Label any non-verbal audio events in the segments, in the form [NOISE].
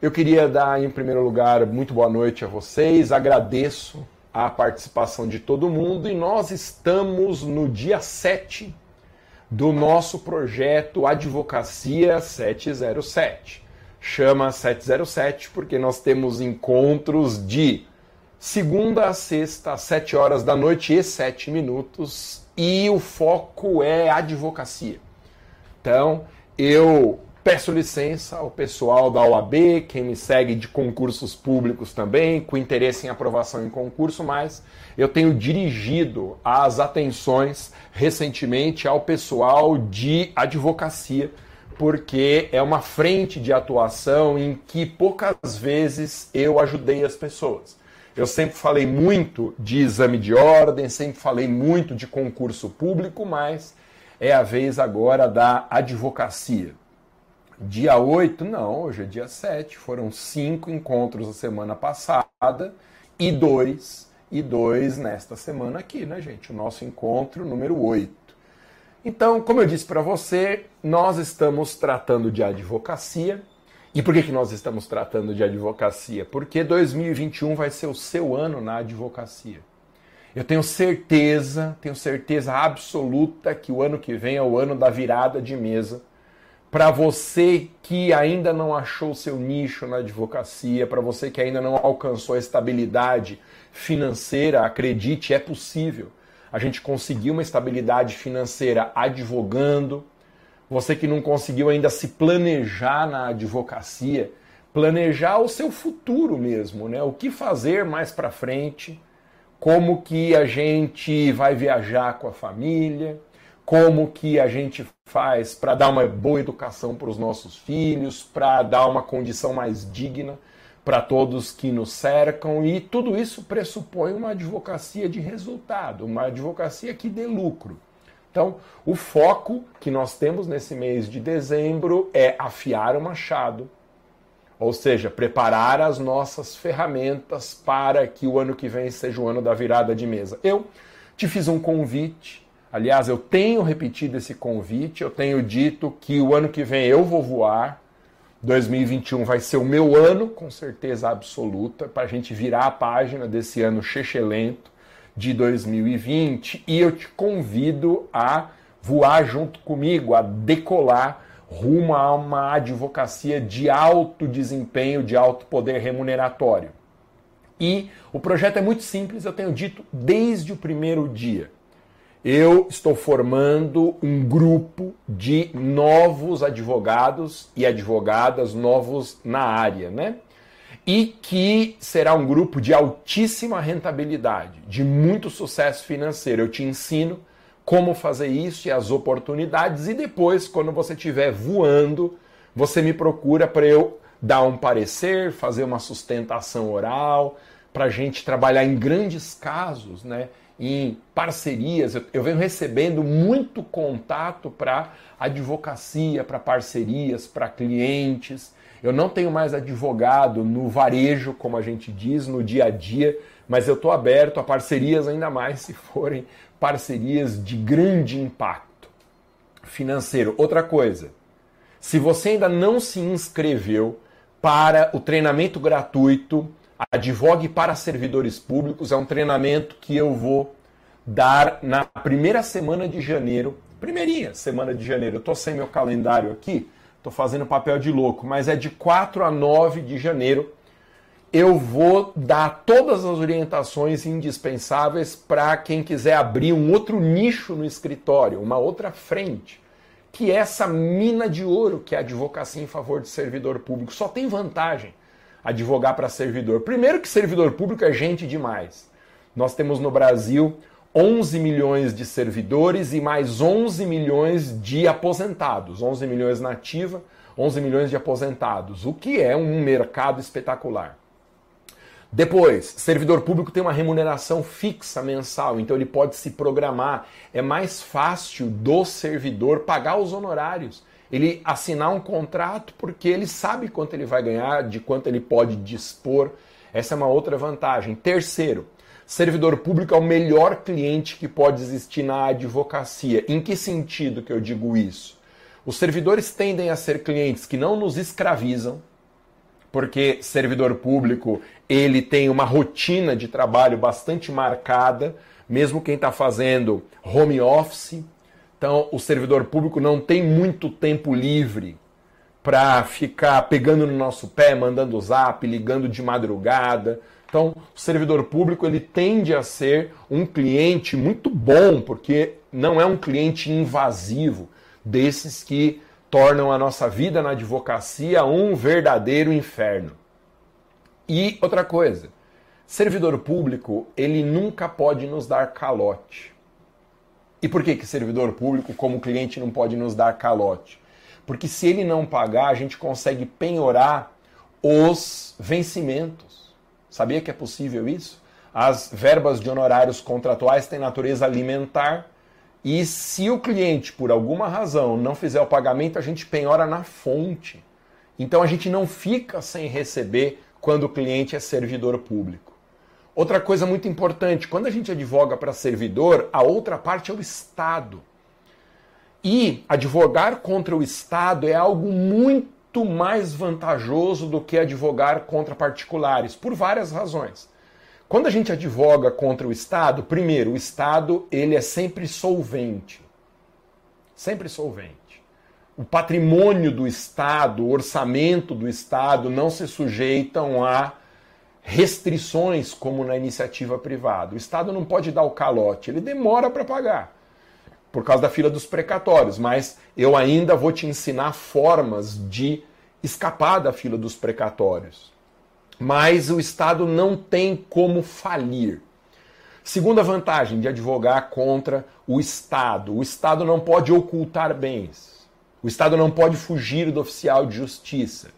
Eu queria dar, em primeiro lugar, muito boa noite a vocês. Agradeço a participação de todo mundo e nós estamos no dia 7 do nosso projeto Advocacia 707. Chama 707 porque nós temos encontros de segunda a sexta, às 7 horas da noite e 7 minutos, e o foco é advocacia. Então, eu peço licença ao pessoal da OAB, quem me segue de concursos públicos também, com interesse em aprovação em concurso, mas eu tenho dirigido as atenções recentemente ao pessoal de advocacia, porque é uma frente de atuação em que poucas vezes eu ajudei as pessoas. Eu sempre falei muito de exame de ordem, sempre falei muito de concurso público, mas é a vez agora da advocacia. Dia 8, não, hoje é dia 7. Foram cinco encontros a semana passada e dois, e dois nesta semana aqui, né, gente? O nosso encontro número 8. Então, como eu disse para você, nós estamos tratando de advocacia. E por que, que nós estamos tratando de advocacia? Porque 2021 vai ser o seu ano na advocacia. Eu tenho certeza, tenho certeza absoluta que o ano que vem é o ano da virada de mesa para você que ainda não achou seu nicho na advocacia, para você que ainda não alcançou a estabilidade financeira, acredite, é possível. A gente conseguir uma estabilidade financeira advogando. Você que não conseguiu ainda se planejar na advocacia, planejar o seu futuro mesmo, né? O que fazer mais para frente? Como que a gente vai viajar com a família? como que a gente faz para dar uma boa educação para os nossos filhos, para dar uma condição mais digna para todos que nos cercam, e tudo isso pressupõe uma advocacia de resultado, uma advocacia que dê lucro. Então, o foco que nós temos nesse mês de dezembro é afiar o machado, ou seja, preparar as nossas ferramentas para que o ano que vem seja o ano da virada de mesa. Eu te fiz um convite Aliás, eu tenho repetido esse convite, eu tenho dito que o ano que vem eu vou voar. 2021 vai ser o meu ano, com certeza absoluta, para a gente virar a página desse ano chechelento de 2020. E eu te convido a voar junto comigo, a decolar rumo a uma advocacia de alto desempenho, de alto poder remuneratório. E o projeto é muito simples, eu tenho dito desde o primeiro dia eu estou formando um grupo de novos advogados e advogadas novos na área, né? E que será um grupo de altíssima rentabilidade, de muito sucesso financeiro. Eu te ensino como fazer isso e as oportunidades, e depois, quando você estiver voando, você me procura para eu dar um parecer, fazer uma sustentação oral, para a gente trabalhar em grandes casos, né? Em parcerias. Eu, eu venho recebendo muito contato para advocacia, para parcerias, para clientes. Eu não tenho mais advogado no varejo, como a gente diz, no dia a dia, mas eu estou aberto a parcerias ainda mais se forem parcerias de grande impacto financeiro. Outra coisa, se você ainda não se inscreveu para o treinamento gratuito Advogue para servidores públicos é um treinamento que eu vou dar na primeira semana de janeiro. Primeirinha semana de janeiro. Eu estou sem meu calendário aqui, estou fazendo papel de louco, mas é de 4 a 9 de janeiro. Eu vou dar todas as orientações indispensáveis para quem quiser abrir um outro nicho no escritório, uma outra frente, que é essa mina de ouro que é a advocacia em favor de servidor público. Só tem vantagem advogar para servidor. Primeiro que servidor público é gente demais. Nós temos no Brasil 11 milhões de servidores e mais 11 milhões de aposentados. 11 milhões na ativa, 11 milhões de aposentados, o que é um mercado espetacular. Depois, servidor público tem uma remuneração fixa mensal, então ele pode se programar. É mais fácil do servidor pagar os honorários ele assinar um contrato porque ele sabe quanto ele vai ganhar, de quanto ele pode dispor. Essa é uma outra vantagem. Terceiro, servidor público é o melhor cliente que pode existir na advocacia. Em que sentido que eu digo isso? Os servidores tendem a ser clientes que não nos escravizam, porque servidor público ele tem uma rotina de trabalho bastante marcada, mesmo quem está fazendo home office. Então, o servidor público não tem muito tempo livre para ficar pegando no nosso pé, mandando zap, ligando de madrugada. Então, o servidor público ele tende a ser um cliente muito bom, porque não é um cliente invasivo, desses que tornam a nossa vida na advocacia um verdadeiro inferno. E outra coisa, servidor público, ele nunca pode nos dar calote. E por que que servidor público como cliente não pode nos dar calote? Porque se ele não pagar, a gente consegue penhorar os vencimentos. Sabia que é possível isso? As verbas de honorários contratuais têm natureza alimentar e se o cliente, por alguma razão, não fizer o pagamento, a gente penhora na fonte. Então a gente não fica sem receber quando o cliente é servidor público. Outra coisa muito importante, quando a gente advoga para servidor, a outra parte é o Estado. E advogar contra o Estado é algo muito mais vantajoso do que advogar contra particulares, por várias razões. Quando a gente advoga contra o Estado, primeiro, o Estado ele é sempre solvente. Sempre solvente. O patrimônio do Estado, o orçamento do Estado não se sujeitam a restrições como na iniciativa privada. O Estado não pode dar o calote, ele demora para pagar por causa da fila dos precatórios, mas eu ainda vou te ensinar formas de escapar da fila dos precatórios. Mas o Estado não tem como falir. Segunda vantagem de advogar contra o Estado: o Estado não pode ocultar bens. O Estado não pode fugir do oficial de justiça.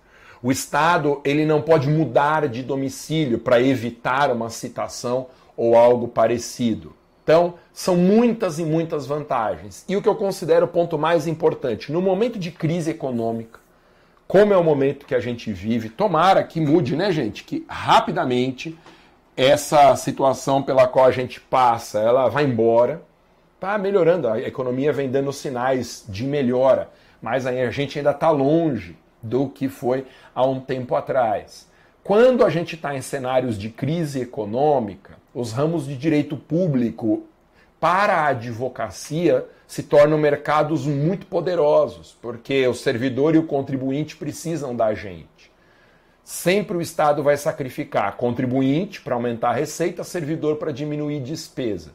O Estado ele não pode mudar de domicílio para evitar uma citação ou algo parecido. Então, são muitas e muitas vantagens. E o que eu considero o ponto mais importante, no momento de crise econômica, como é o momento que a gente vive, tomara que mude, né, gente? Que rapidamente essa situação pela qual a gente passa, ela vai embora, tá melhorando, a economia vem dando sinais de melhora, mas a gente ainda está longe do que foi há um tempo atrás. Quando a gente está em cenários de crise econômica, os ramos de direito público para a advocacia se tornam mercados muito poderosos, porque o servidor e o contribuinte precisam da gente. Sempre o Estado vai sacrificar contribuinte para aumentar a receita, servidor para diminuir despesa.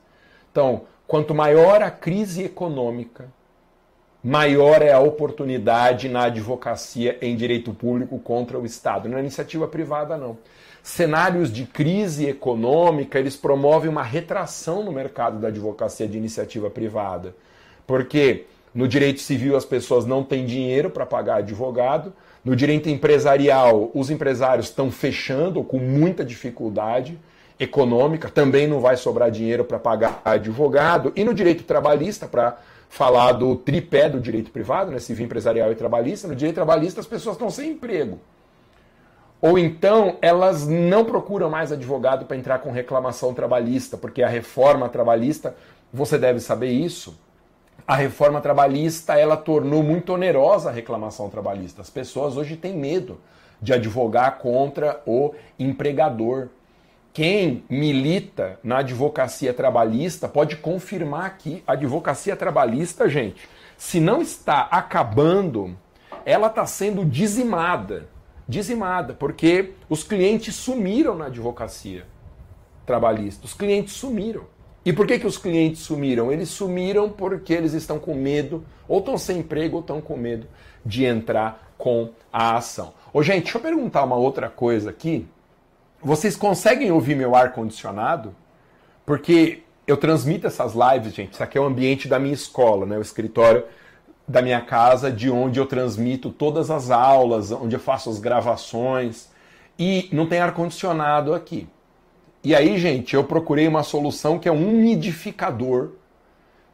Então, quanto maior a crise econômica, maior é a oportunidade na advocacia em direito público contra o Estado. Na iniciativa privada, não. Cenários de crise econômica, eles promovem uma retração no mercado da advocacia de iniciativa privada. Porque no direito civil as pessoas não têm dinheiro para pagar advogado, no direito empresarial os empresários estão fechando com muita dificuldade econômica, também não vai sobrar dinheiro para pagar advogado, e no direito trabalhista, para falar do tripé do direito privado, né, civil, empresarial e trabalhista, no direito trabalhista as pessoas estão sem emprego. Ou então elas não procuram mais advogado para entrar com reclamação trabalhista, porque a reforma trabalhista, você deve saber isso, a reforma trabalhista ela tornou muito onerosa a reclamação trabalhista. As pessoas hoje têm medo de advogar contra o empregador. Quem milita na advocacia trabalhista pode confirmar que a advocacia trabalhista, gente, se não está acabando, ela está sendo dizimada. Dizimada, porque os clientes sumiram na advocacia trabalhista. Os clientes sumiram. E por que, que os clientes sumiram? Eles sumiram porque eles estão com medo, ou estão sem emprego, ou estão com medo de entrar com a ação. Ô, gente, deixa eu perguntar uma outra coisa aqui. Vocês conseguem ouvir meu ar-condicionado? Porque eu transmito essas lives, gente. Isso aqui é o ambiente da minha escola, né? o escritório da minha casa, de onde eu transmito todas as aulas, onde eu faço as gravações. E não tem ar-condicionado aqui. E aí, gente, eu procurei uma solução que é um umidificador.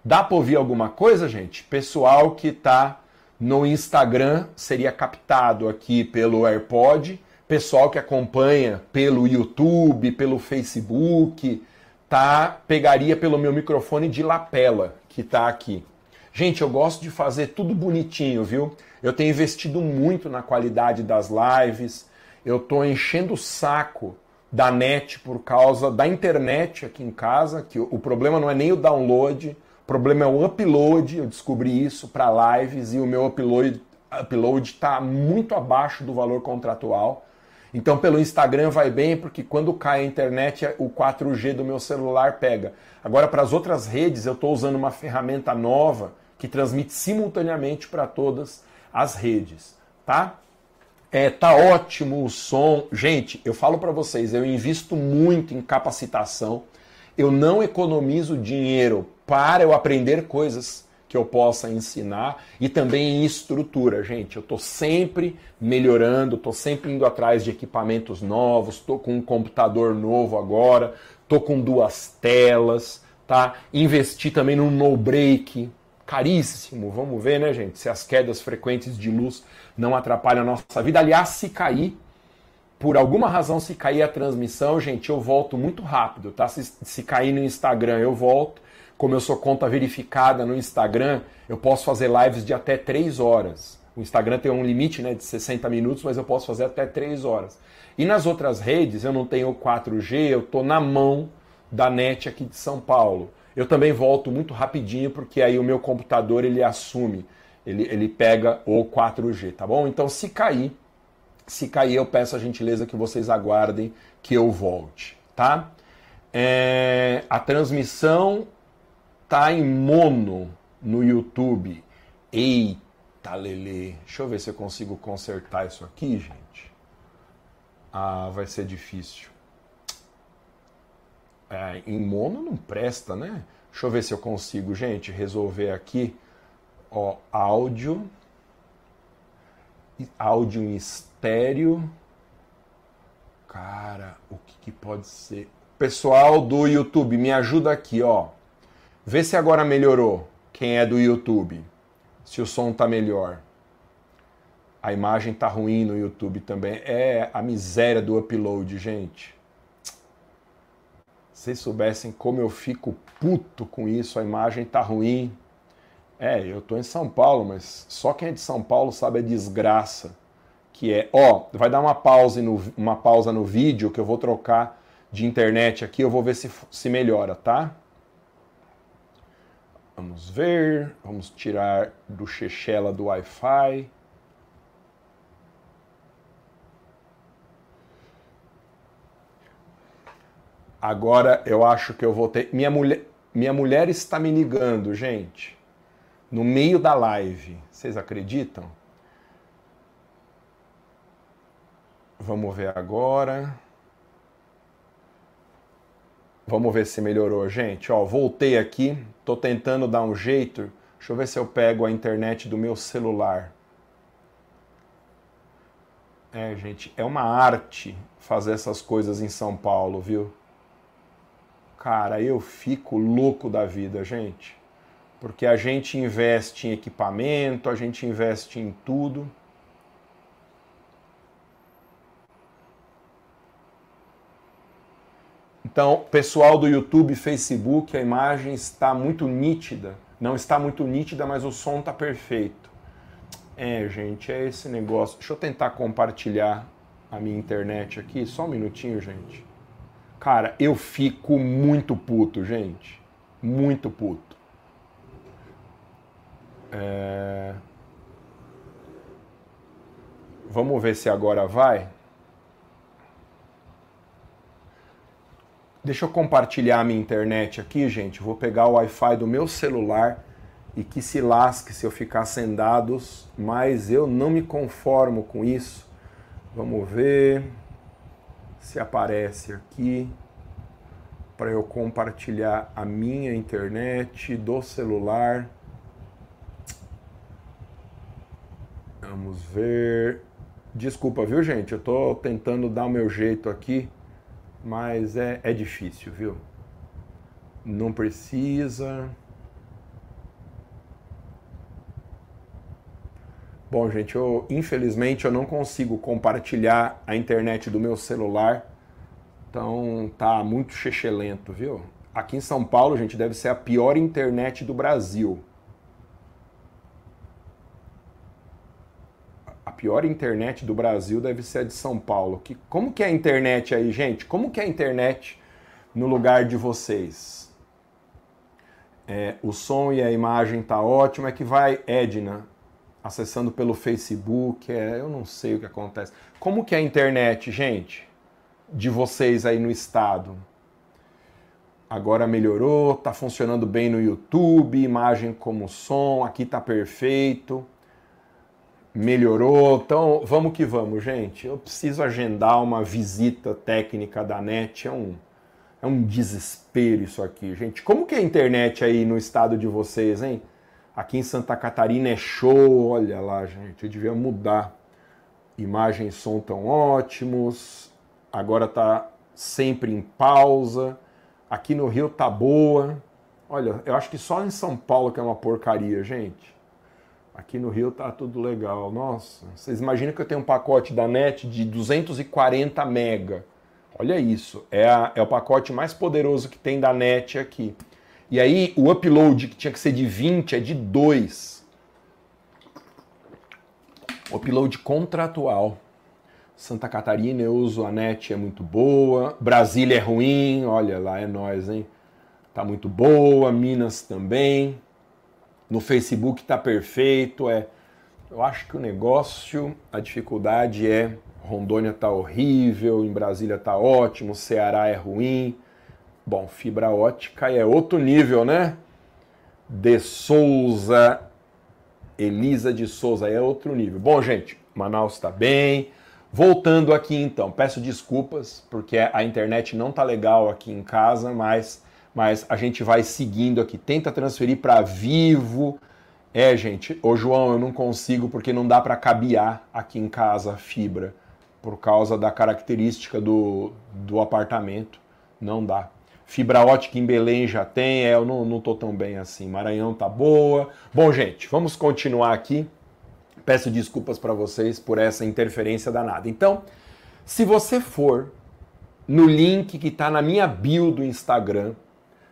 Dá para ouvir alguma coisa, gente? Pessoal que está no Instagram seria captado aqui pelo AirPod. Pessoal que acompanha pelo YouTube, pelo Facebook, tá? Pegaria pelo meu microfone de lapela que está aqui. Gente, eu gosto de fazer tudo bonitinho, viu? Eu tenho investido muito na qualidade das lives, eu tô enchendo o saco da net por causa da internet aqui em casa, que o problema não é nem o download, o problema é o upload, eu descobri isso para lives e o meu upload upload está muito abaixo do valor contratual. Então pelo Instagram vai bem porque quando cai a internet o 4G do meu celular pega. Agora para as outras redes eu estou usando uma ferramenta nova que transmite simultaneamente para todas as redes, tá? É, tá ótimo o som. Gente, eu falo para vocês, eu invisto muito em capacitação. Eu não economizo dinheiro para eu aprender coisas que eu possa ensinar e também em estrutura, gente. Eu estou sempre melhorando, estou sempre indo atrás de equipamentos novos, estou com um computador novo agora, estou com duas telas, tá? Investi também no no break, caríssimo. Vamos ver, né, gente, se as quedas frequentes de luz não atrapalham a nossa vida. Aliás, se cair, por alguma razão, se cair a transmissão, gente, eu volto muito rápido, tá? Se, se cair no Instagram, eu volto. Como eu sou conta verificada no Instagram, eu posso fazer lives de até 3 horas. O Instagram tem um limite né, de 60 minutos, mas eu posso fazer até 3 horas. E nas outras redes, eu não tenho 4G, eu estou na mão da net aqui de São Paulo. Eu também volto muito rapidinho, porque aí o meu computador ele assume, ele, ele pega o 4G, tá bom? Então se cair, se cair, eu peço a gentileza que vocês aguardem que eu volte, tá? É, a transmissão tá em mono no YouTube. Eita, Lele. Deixa eu ver se eu consigo consertar isso aqui, gente. Ah, vai ser difícil. É, em mono não presta, né? Deixa eu ver se eu consigo, gente, resolver aqui. Ó, áudio. Áudio em estéreo. Cara, o que, que pode ser? Pessoal do YouTube, me ajuda aqui, ó. Vê se agora melhorou. Quem é do YouTube? Se o som tá melhor. A imagem tá ruim no YouTube também. É a miséria do upload, gente. Vocês soubessem como eu fico puto com isso, a imagem tá ruim. É, eu tô em São Paulo, mas só quem é de São Paulo sabe a desgraça que é. Ó, vai dar uma pausa no, uma pausa no vídeo que eu vou trocar de internet aqui, eu vou ver se, se melhora, tá? Vamos ver, vamos tirar do Chechela do Wi-Fi. Agora eu acho que eu vou ter. Minha mulher, minha mulher está me ligando, gente. No meio da live. Vocês acreditam? Vamos ver agora. Vamos ver se melhorou, gente. Ó, voltei aqui. Tô tentando dar um jeito. Deixa eu ver se eu pego a internet do meu celular. É, gente, é uma arte fazer essas coisas em São Paulo, viu? Cara, eu fico louco da vida, gente. Porque a gente investe em equipamento, a gente investe em tudo. Então, pessoal do YouTube, Facebook, a imagem está muito nítida. Não está muito nítida, mas o som está perfeito. É, gente, é esse negócio. Deixa eu tentar compartilhar a minha internet aqui. Só um minutinho, gente. Cara, eu fico muito puto, gente. Muito puto. É... Vamos ver se agora vai. Deixa eu compartilhar a minha internet aqui, gente. Vou pegar o Wi-Fi do meu celular e que se lasque se eu ficar sem dados, mas eu não me conformo com isso. Vamos ver se aparece aqui para eu compartilhar a minha internet do celular. Vamos ver. Desculpa, viu, gente? Eu estou tentando dar o meu jeito aqui, mas é, é difícil, viu? Não precisa. Bom, gente, eu infelizmente eu não consigo compartilhar a internet do meu celular. Então tá muito chechelento, viu? Aqui em São Paulo, gente, deve ser a pior internet do Brasil. A pior internet do Brasil deve ser a de São Paulo. Que, como que é a internet aí, gente? Como que é a internet no lugar de vocês? É, o som e a imagem tá ótimo. É que vai, Edna, acessando pelo Facebook. É, eu não sei o que acontece. Como que é a internet, gente? De vocês aí no estado? Agora melhorou, tá funcionando bem no YouTube, imagem como som, aqui tá perfeito melhorou. Então, vamos que vamos, gente. Eu preciso agendar uma visita técnica da NET. É um, é um desespero isso aqui, gente. Como que é a internet aí no estado de vocês, hein? Aqui em Santa Catarina é show. Olha lá, gente. Eu devia mudar. Imagem som tão ótimos. Agora tá sempre em pausa. Aqui no Rio tá boa. Olha, eu acho que só em São Paulo que é uma porcaria, gente. Aqui no Rio tá tudo legal. Nossa, vocês imaginam que eu tenho um pacote da NET de 240 mega. Olha isso, é, a, é o pacote mais poderoso que tem da NET aqui. E aí o upload que tinha que ser de 20 é de 2. Upload contratual. Santa Catarina eu uso a NET, é muito boa. Brasília é ruim, olha lá, é nós, hein? Tá muito boa. Minas também no Facebook está perfeito. É, eu acho que o negócio, a dificuldade é Rondônia está horrível, em Brasília está ótimo, Ceará é ruim. Bom, fibra ótica é outro nível, né? De Souza, Elisa de Souza é outro nível. Bom, gente, Manaus está bem. Voltando aqui então, peço desculpas porque a internet não tá legal aqui em casa, mas mas a gente vai seguindo aqui. Tenta transferir para Vivo. É, gente, ô João, eu não consigo porque não dá para cabear aqui em casa a fibra, por causa da característica do, do apartamento. Não dá. Fibra ótica em Belém já tem, é, eu não, não tô tão bem assim. Maranhão tá boa. Bom, gente, vamos continuar aqui. Peço desculpas para vocês por essa interferência danada. Então, se você for no link que está na minha bio do Instagram,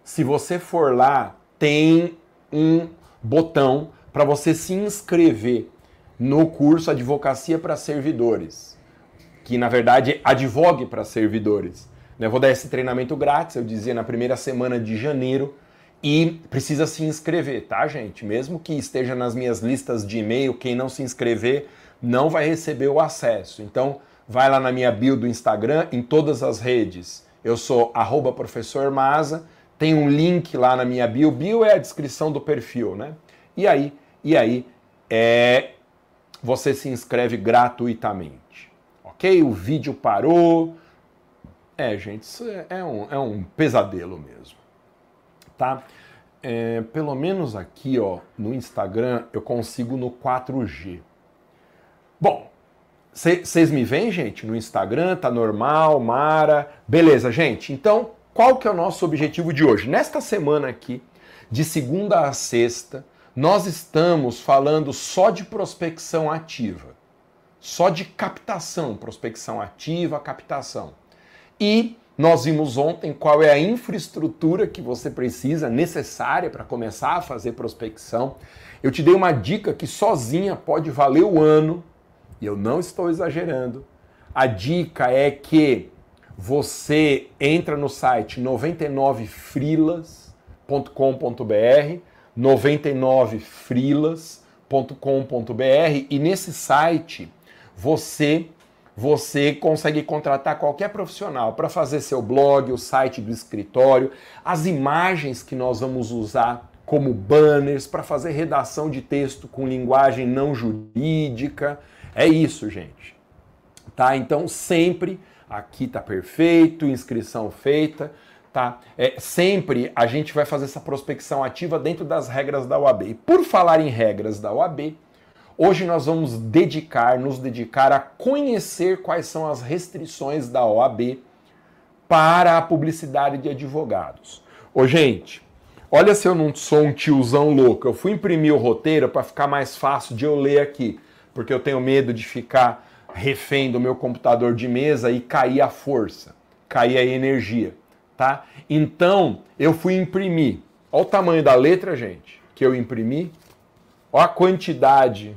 se você for lá, tem um botão para você se inscrever no curso Advocacia para Servidores, que na verdade é advogue para servidores. Eu vou dar esse treinamento grátis, eu dizia na primeira semana de janeiro, e precisa se inscrever, tá, gente? Mesmo que esteja nas minhas listas de e-mail, quem não se inscrever não vai receber o acesso. Então, vai lá na minha bio do Instagram, em todas as redes. Eu sou arroba professor Maza, tem um link lá na minha bio. Bio é a descrição do perfil, né? E aí, e aí, é, você se inscreve gratuitamente. Ok? O vídeo parou. É, gente, isso é, é um, é um pesadelo mesmo. Tá? É, pelo menos aqui, ó, no Instagram, eu consigo no 4G. Bom, vocês me veem, gente, no Instagram, tá normal, Mara. Beleza, gente. Então, qual que é o nosso objetivo de hoje? Nesta semana aqui, de segunda a sexta, nós estamos falando só de prospecção ativa. Só de captação, prospecção ativa, captação. E nós vimos ontem qual é a infraestrutura que você precisa, necessária para começar a fazer prospecção. Eu te dei uma dica que sozinha pode valer o ano, e eu não estou exagerando. A dica é que você entra no site 99frilas.com.br, 99frilas.com.br e nesse site você você consegue contratar qualquer profissional para fazer seu blog, o site do escritório, as imagens que nós vamos usar como banners para fazer redação de texto com linguagem não jurídica. É isso, gente. Tá? Então sempre aqui tá perfeito, inscrição feita, tá? É, sempre a gente vai fazer essa prospecção ativa dentro das regras da OAB. E por falar em regras da OAB, hoje nós vamos dedicar, nos dedicar a conhecer quais são as restrições da OAB para a publicidade de advogados. Ô, gente, olha se eu não sou um tiozão louco. Eu fui imprimir o roteiro para ficar mais fácil de eu ler aqui, porque eu tenho medo de ficar refém do meu computador de mesa e cair a força, cair a energia, tá? Então, eu fui imprimir. Olha o tamanho da letra, gente, que eu imprimi. Olha a quantidade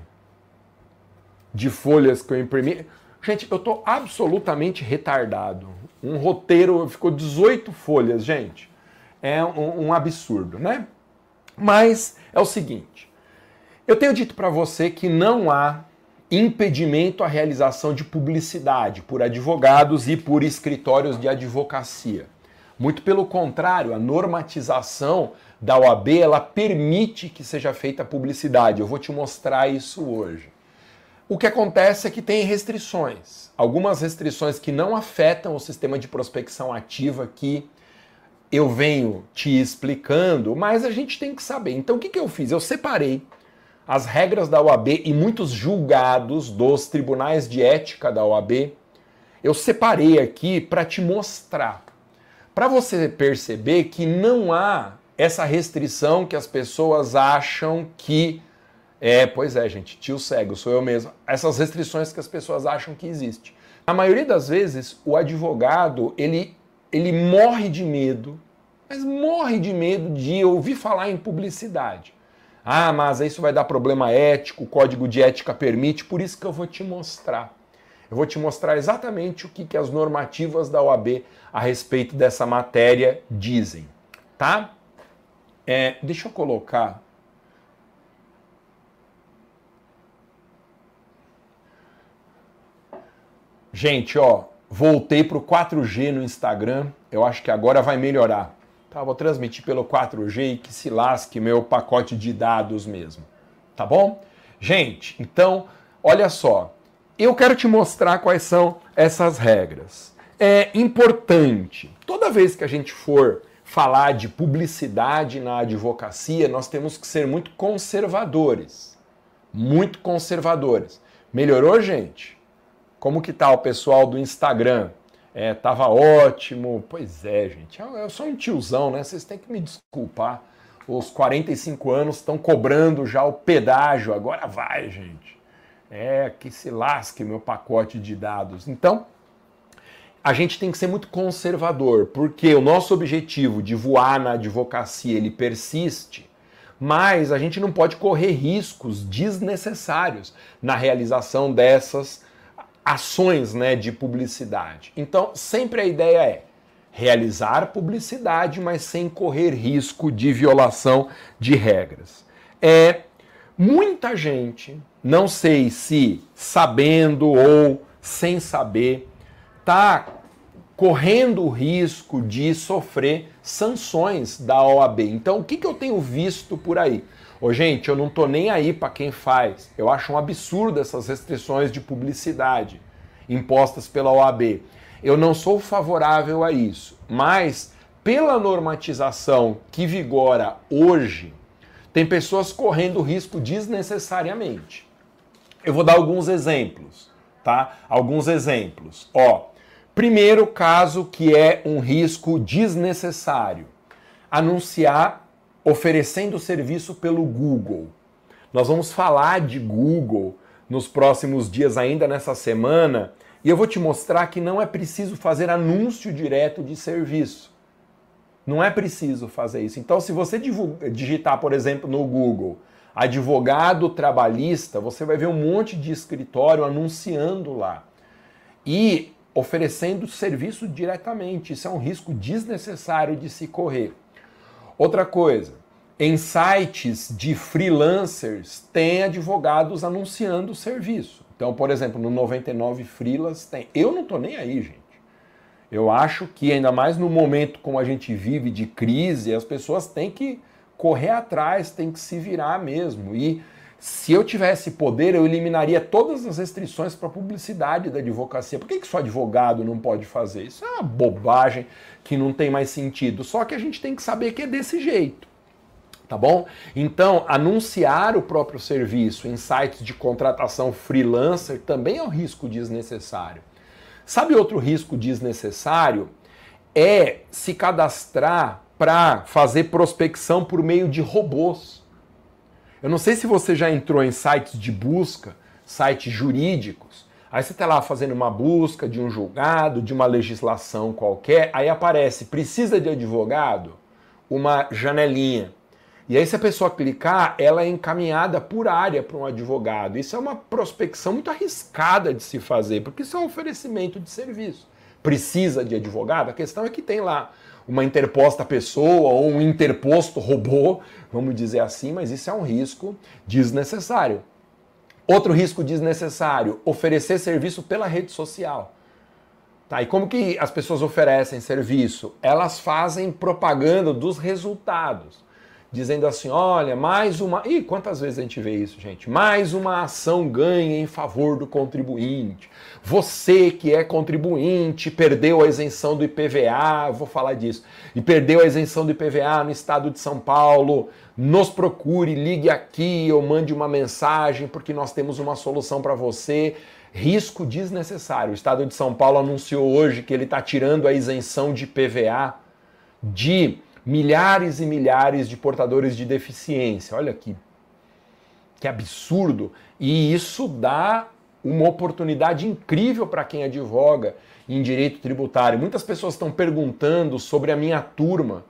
de folhas que eu imprimi. Gente, eu tô absolutamente retardado. Um roteiro ficou 18 folhas, gente. É um, um absurdo, né? Mas é o seguinte: eu tenho dito para você que não há impedimento à realização de publicidade por advogados e por escritórios de advocacia. Muito pelo contrário, a normatização da OAB ela permite que seja feita publicidade. Eu vou te mostrar isso hoje. O que acontece é que tem restrições. Algumas restrições que não afetam o sistema de prospecção ativa que eu venho te explicando, mas a gente tem que saber. Então o que, que eu fiz? Eu separei as regras da OAB e muitos julgados dos tribunais de ética da OAB. Eu separei aqui para te mostrar, para você perceber que não há essa restrição que as pessoas acham que é, pois é, gente, tio cego, sou eu mesmo. Essas restrições que as pessoas acham que existe. A maioria das vezes, o advogado, ele, ele morre de medo, mas morre de medo de ouvir falar em publicidade. Ah, mas isso vai dar problema ético, o código de ética permite, por isso que eu vou te mostrar. Eu vou te mostrar exatamente o que, que as normativas da OAB a respeito dessa matéria dizem, tá? É, deixa eu colocar Gente, ó, voltei pro 4G no Instagram. Eu acho que agora vai melhorar. Tá, vou transmitir pelo 4G e que se lasque meu pacote de dados mesmo. Tá bom? Gente, então, olha só. Eu quero te mostrar quais são essas regras. É importante, toda vez que a gente for falar de publicidade na advocacia, nós temos que ser muito conservadores. Muito conservadores. Melhorou, gente? Como que tá o pessoal do Instagram? É, tava ótimo. Pois é, gente. Eu sou um tiozão, né? Vocês têm que me desculpar. Os 45 anos estão cobrando já o pedágio. Agora vai, gente. É, que se lasque meu pacote de dados. Então, a gente tem que ser muito conservador, porque o nosso objetivo de voar na advocacia ele persiste, mas a gente não pode correr riscos desnecessários na realização dessas ações né, de publicidade. Então, sempre a ideia é realizar publicidade, mas sem correr risco de violação de regras. É muita gente, não sei se sabendo ou sem saber, está correndo o risco de sofrer sanções da OAB. Então, o que, que eu tenho visto por aí? Ô, gente, eu não tô nem aí para quem faz. Eu acho um absurdo essas restrições de publicidade impostas pela OAB. Eu não sou favorável a isso, mas pela normatização que vigora hoje, tem pessoas correndo risco desnecessariamente. Eu vou dar alguns exemplos, tá? Alguns exemplos. Ó, primeiro caso que é um risco desnecessário. Anunciar oferecendo serviço pelo Google. Nós vamos falar de Google nos próximos dias, ainda nessa semana, e eu vou te mostrar que não é preciso fazer anúncio direto de serviço. Não é preciso fazer isso. Então, se você digitar, por exemplo, no Google advogado trabalhista, você vai ver um monte de escritório anunciando lá e oferecendo serviço diretamente. Isso é um risco desnecessário de se correr. Outra coisa, em sites de freelancers tem advogados anunciando o serviço. Então, por exemplo, no 99 Freelas tem. Eu não tô nem aí, gente. Eu acho que ainda mais no momento como a gente vive de crise, as pessoas têm que correr atrás, têm que se virar mesmo. E se eu tivesse poder, eu eliminaria todas as restrições para a publicidade da advocacia. Por que, que só advogado não pode fazer? Isso é uma bobagem que não tem mais sentido. Só que a gente tem que saber que é desse jeito. Tá bom? Então, anunciar o próprio serviço em sites de contratação freelancer também é um risco desnecessário. Sabe outro risco desnecessário? É se cadastrar para fazer prospecção por meio de robôs. Eu não sei se você já entrou em sites de busca, sites jurídicos. Aí você está lá fazendo uma busca de um julgado, de uma legislação qualquer, aí aparece, precisa de advogado? Uma janelinha. E aí, se a pessoa clicar, ela é encaminhada por área para um advogado. Isso é uma prospecção muito arriscada de se fazer, porque isso é um oferecimento de serviço. Precisa de advogado? A questão é que tem lá uma interposta pessoa ou um interposto robô, vamos dizer assim, mas isso é um risco desnecessário. Outro risco desnecessário, oferecer serviço pela rede social. Tá, e como que as pessoas oferecem serviço? Elas fazem propaganda dos resultados dizendo assim: olha, mais uma. Ih, quantas vezes a gente vê isso, gente? Mais uma ação ganha em favor do contribuinte. Você que é contribuinte perdeu a isenção do IPVA, vou falar disso, e perdeu a isenção do IPVA no estado de São Paulo, nos procure, ligue aqui ou mande uma mensagem, porque nós temos uma solução para você. Risco desnecessário. O estado de São Paulo anunciou hoje que ele está tirando a isenção de IPVA de milhares e milhares de portadores de deficiência. Olha que, que absurdo. E isso dá uma oportunidade incrível para quem advoga em direito tributário. Muitas pessoas estão perguntando sobre a minha turma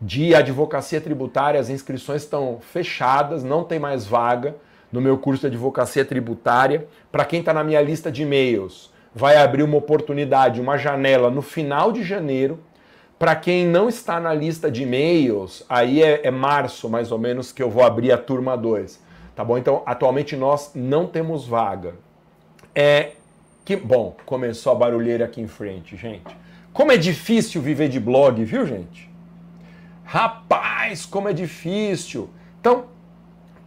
de advocacia tributária. As inscrições estão fechadas, não tem mais vaga no meu curso de advocacia tributária. Para quem está na minha lista de e-mails, vai abrir uma oportunidade, uma janela no final de janeiro para quem não está na lista de e-mails, aí é, é, março mais ou menos que eu vou abrir a turma 2. Tá bom? Então, atualmente nós não temos vaga. É que bom, começou a barulheira aqui em frente, gente. Como é difícil viver de blog, viu, gente? Rapaz, como é difícil. Então,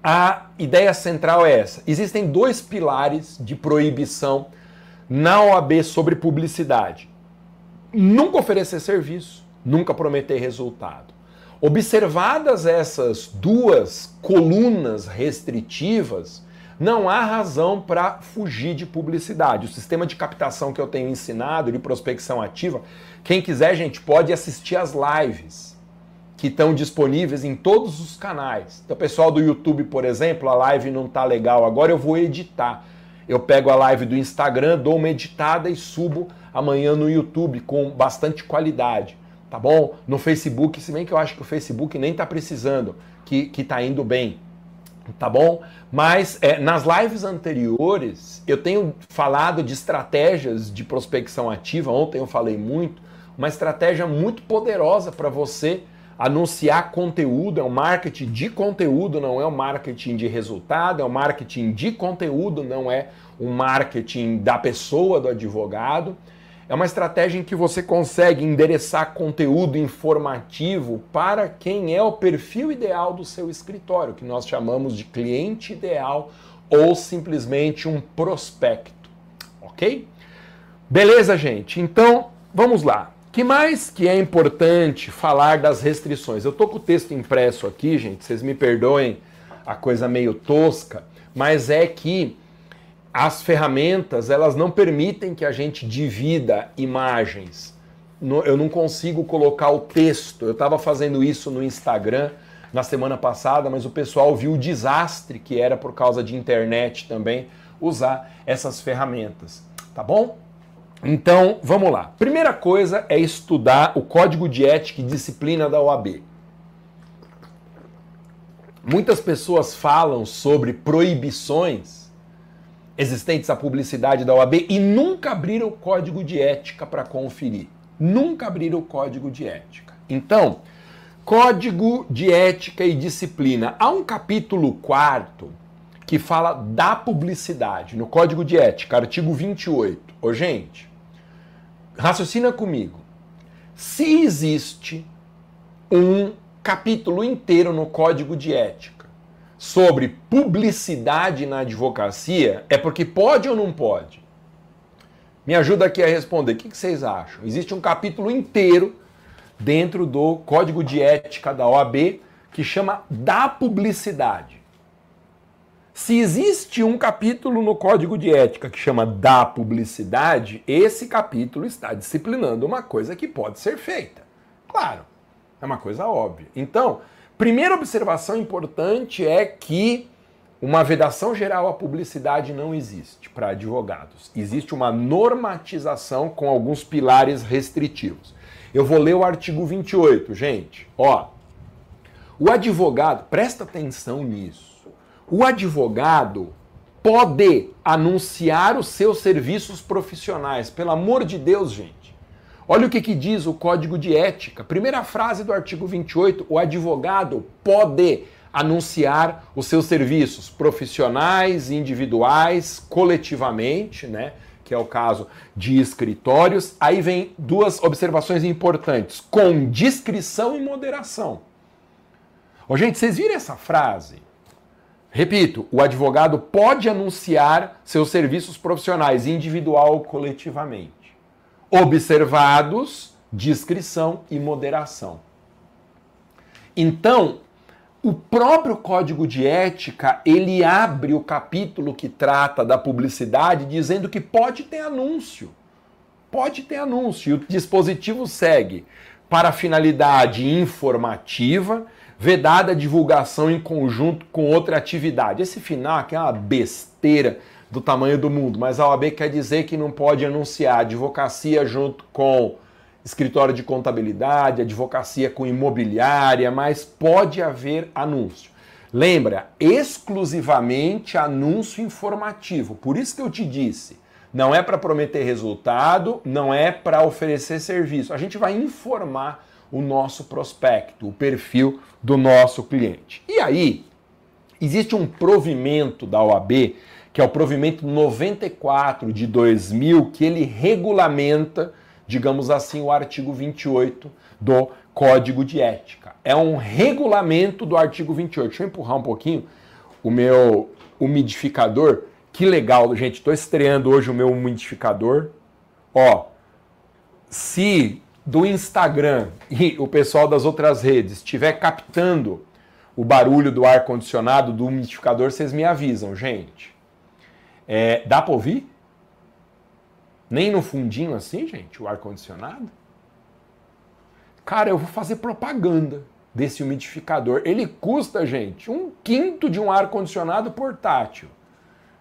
a ideia central é essa. Existem dois pilares de proibição na OAB sobre publicidade. Nunca oferecer serviço nunca prometer resultado. Observadas essas duas colunas restritivas, não há razão para fugir de publicidade. O sistema de captação que eu tenho ensinado, de prospecção ativa, quem quiser, gente, pode assistir as lives que estão disponíveis em todos os canais. Então, pessoal do YouTube, por exemplo, a live não está legal agora, eu vou editar. Eu pego a live do Instagram, dou uma editada e subo amanhã no YouTube com bastante qualidade tá bom? No Facebook, se bem que eu acho que o Facebook nem tá precisando, que, que tá indo bem, tá bom? Mas é, nas lives anteriores eu tenho falado de estratégias de prospecção ativa, ontem eu falei muito, uma estratégia muito poderosa para você anunciar conteúdo, é um marketing de conteúdo, não é um marketing de resultado, é um marketing de conteúdo, não é um marketing da pessoa, do advogado. É uma estratégia em que você consegue endereçar conteúdo informativo para quem é o perfil ideal do seu escritório, que nós chamamos de cliente ideal ou simplesmente um prospecto, ok? Beleza, gente? Então, vamos lá. Que mais que é importante falar das restrições? Eu tô com o texto impresso aqui, gente, vocês me perdoem a coisa meio tosca, mas é que as ferramentas elas não permitem que a gente divida imagens. Eu não consigo colocar o texto. Eu estava fazendo isso no Instagram na semana passada, mas o pessoal viu o desastre que era por causa de internet também usar essas ferramentas. Tá bom? Então, vamos lá. Primeira coisa é estudar o código de ética e disciplina da OAB. Muitas pessoas falam sobre proibições existentes à publicidade da OAB e nunca abriram o código de ética para conferir. Nunca abriram o código de ética. Então, código de ética e disciplina. Há um capítulo quarto que fala da publicidade no código de ética, artigo 28. Ô, gente, raciocina comigo. Se existe um capítulo inteiro no código de ética sobre publicidade na advocacia é porque pode ou não pode? Me ajuda aqui a responder. O que vocês acham? Existe um capítulo inteiro dentro do Código de Ética da OAB que chama da publicidade. Se existe um capítulo no Código de Ética que chama da publicidade, esse capítulo está disciplinando uma coisa que pode ser feita. Claro, é uma coisa óbvia. Então, Primeira observação importante é que uma vedação geral à publicidade não existe para advogados. Existe uma normatização com alguns pilares restritivos. Eu vou ler o artigo 28, gente. Ó, O advogado, presta atenção nisso. O advogado pode anunciar os seus serviços profissionais. Pelo amor de Deus, gente. Olha o que, que diz o Código de Ética. Primeira frase do artigo 28: o advogado pode anunciar os seus serviços profissionais, individuais, coletivamente, né? Que é o caso de escritórios. Aí vem duas observações importantes: com discrição e moderação. Ô, gente, vocês viram essa frase? Repito, o advogado pode anunciar seus serviços profissionais, individual ou coletivamente, observados discrição e moderação. Então, o próprio Código de Ética, ele abre o capítulo que trata da publicidade dizendo que pode ter anúncio. Pode ter anúncio. E o dispositivo segue para finalidade informativa, vedada a divulgação em conjunto com outra atividade. Esse final aqui é uma besteira do tamanho do mundo, mas a OAB quer dizer que não pode anunciar advocacia junto com escritório de contabilidade, advocacia com imobiliária, mas pode haver anúncio. Lembra, exclusivamente anúncio informativo. Por isso que eu te disse, não é para prometer resultado, não é para oferecer serviço. A gente vai informar o nosso prospecto, o perfil do nosso cliente. E aí, existe um provimento da OAB, que é o provimento 94 de 2000, que ele regulamenta, digamos assim, o artigo 28 do Código de Ética. É um regulamento do artigo 28. Deixa eu empurrar um pouquinho o meu umidificador. Que legal, gente. Estou estreando hoje o meu umidificador. Ó, se do Instagram [LAUGHS] e o pessoal das outras redes estiver captando o barulho do ar condicionado do umidificador, vocês me avisam, gente. É, dá para ouvir? Nem no fundinho assim, gente, o ar condicionado? Cara, eu vou fazer propaganda desse umidificador. Ele custa, gente, um quinto de um ar condicionado portátil.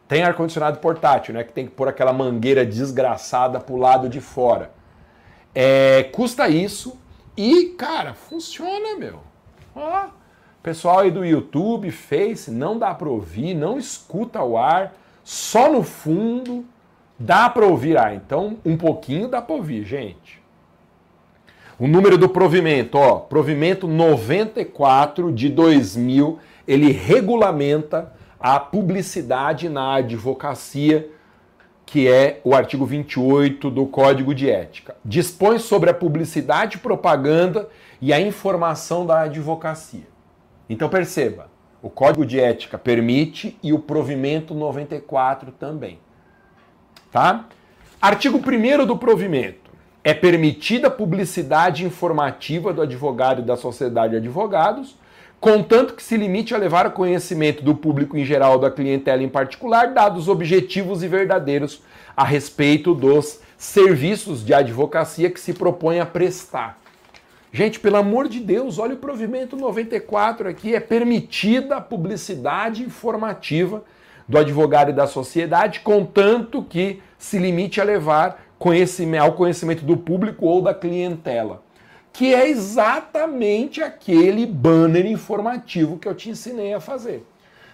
Tem ar condicionado portátil, né? Que tem que pôr aquela mangueira desgraçada pro lado de fora. É, custa isso e, cara, funciona, meu. Ó, pessoal aí do YouTube, Face, não dá para ouvir, não escuta o ar, só no fundo dá para ouvir. Ah, então um pouquinho dá para ouvir, gente. O número do provimento, ó, provimento 94 de 2000, ele regulamenta a publicidade na advocacia que é o artigo 28 do Código de Ética. Dispõe sobre a publicidade, propaganda e a informação da advocacia. Então perceba, o Código de Ética permite e o provimento 94 também. Tá? Artigo 1 do provimento. É permitida a publicidade informativa do advogado e da sociedade de advogados, contanto que se limite a levar ao conhecimento do público em geral, da clientela em particular, dados objetivos e verdadeiros a respeito dos serviços de advocacia que se propõe a prestar. Gente, pelo amor de Deus, olha o provimento 94 aqui, é permitida a publicidade informativa do advogado e da sociedade, contanto que se limite a levar conhecimento, ao conhecimento do público ou da clientela que é exatamente aquele banner informativo que eu te ensinei a fazer.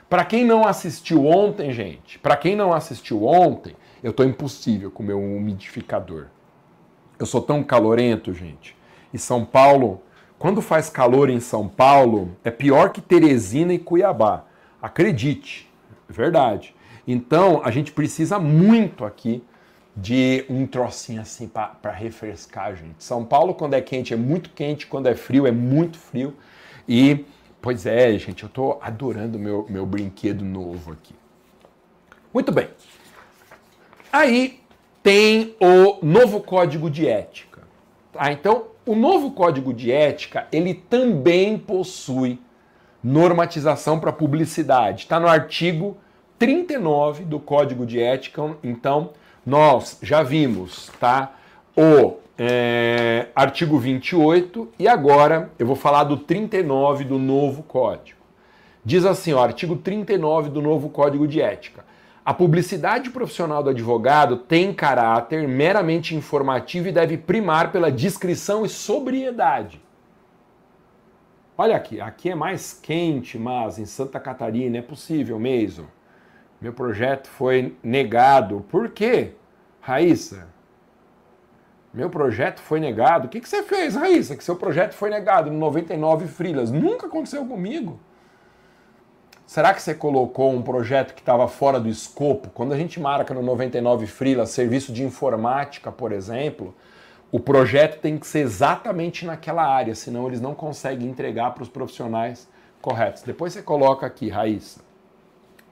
Para quem não assistiu ontem, gente, para quem não assistiu ontem, eu tô impossível com o meu umidificador. Eu sou tão calorento, gente. E São Paulo, quando faz calor em São Paulo, é pior que Teresina e Cuiabá. Acredite, é verdade. Então, a gente precisa muito aqui de um trocinho assim para refrescar, gente. São Paulo, quando é quente, é muito quente, quando é frio, é muito frio. E, pois é, gente, eu estou adorando meu, meu brinquedo novo aqui. Muito bem. Aí tem o novo código de ética. Tá? Então, o novo código de ética, ele também possui normatização para publicidade. Está no artigo 39 do Código de Ética. Então, nós já vimos, tá? O é, artigo 28 e agora eu vou falar do 39 do novo código. Diz assim, ó, artigo 39 do novo Código de Ética. A publicidade profissional do advogado tem caráter meramente informativo e deve primar pela discrição e sobriedade. Olha aqui, aqui é mais quente, mas em Santa Catarina é possível mesmo. Meu projeto foi negado. Por quê, Raíssa? Meu projeto foi negado. O que, que você fez, Raíssa? Que seu projeto foi negado no 99 Frilas. Nunca aconteceu comigo. Será que você colocou um projeto que estava fora do escopo? Quando a gente marca no 99 Freela serviço de informática, por exemplo, o projeto tem que ser exatamente naquela área, senão eles não conseguem entregar para os profissionais corretos. Depois você coloca aqui, Raíssa.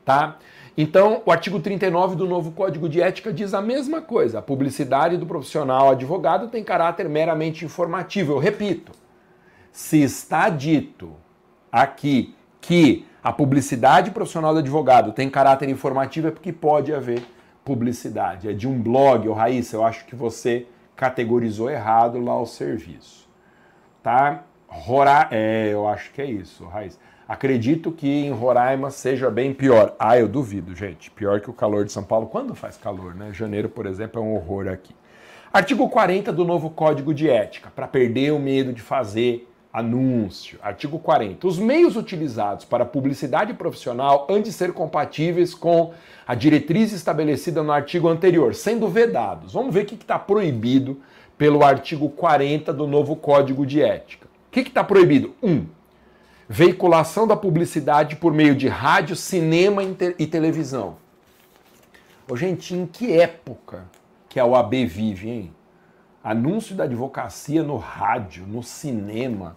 Tá? Então, o artigo 39 do novo Código de Ética diz a mesma coisa. A publicidade do profissional advogado tem caráter meramente informativo. Eu repito, se está dito aqui que a publicidade profissional do advogado tem caráter informativo é porque pode haver publicidade. É de um blog, ô Raíssa, eu acho que você categorizou errado lá o serviço. Tá? Rora... É, eu acho que é isso, Raíssa. Acredito que em Roraima seja bem pior. Ah, eu duvido, gente. Pior que o calor de São Paulo. Quando faz calor, né? Janeiro, por exemplo, é um horror aqui. Artigo 40 do novo Código de Ética, para perder o medo de fazer Anúncio. Artigo 40. Os meios utilizados para publicidade profissional hão de ser compatíveis com a diretriz estabelecida no artigo anterior, sendo vedados. Vamos ver o que está proibido pelo artigo 40 do novo Código de Ética. O que está proibido? 1. Um, veiculação da publicidade por meio de rádio, cinema e televisão. Ô, gente, em que época que a OAB vive, hein? Anúncio da advocacia no rádio, no cinema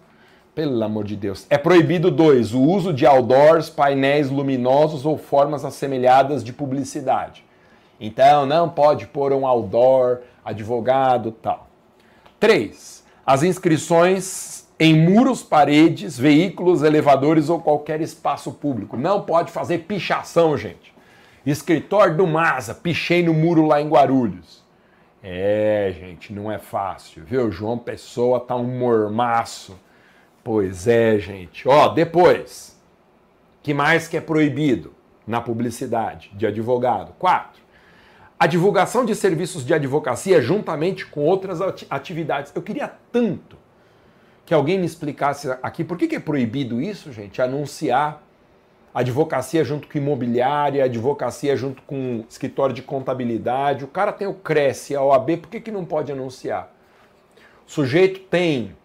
pelo amor de Deus. É proibido, dois, o uso de outdoors, painéis luminosos ou formas assemelhadas de publicidade. Então, não pode pôr um outdoor, advogado, tal. Três, as inscrições em muros, paredes, veículos, elevadores ou qualquer espaço público. Não pode fazer pichação, gente. Escritório do Masa, pichei no muro lá em Guarulhos. É, gente, não é fácil, viu? João Pessoa tá um mormaço Pois é, gente. Ó, depois, que mais que é proibido na publicidade de advogado? Quatro, a divulgação de serviços de advocacia juntamente com outras atividades. Eu queria tanto que alguém me explicasse aqui por que, que é proibido isso, gente, anunciar advocacia junto com imobiliária, advocacia junto com escritório de contabilidade. O cara tem o Cresce, a OAB, por que, que não pode anunciar? O sujeito tem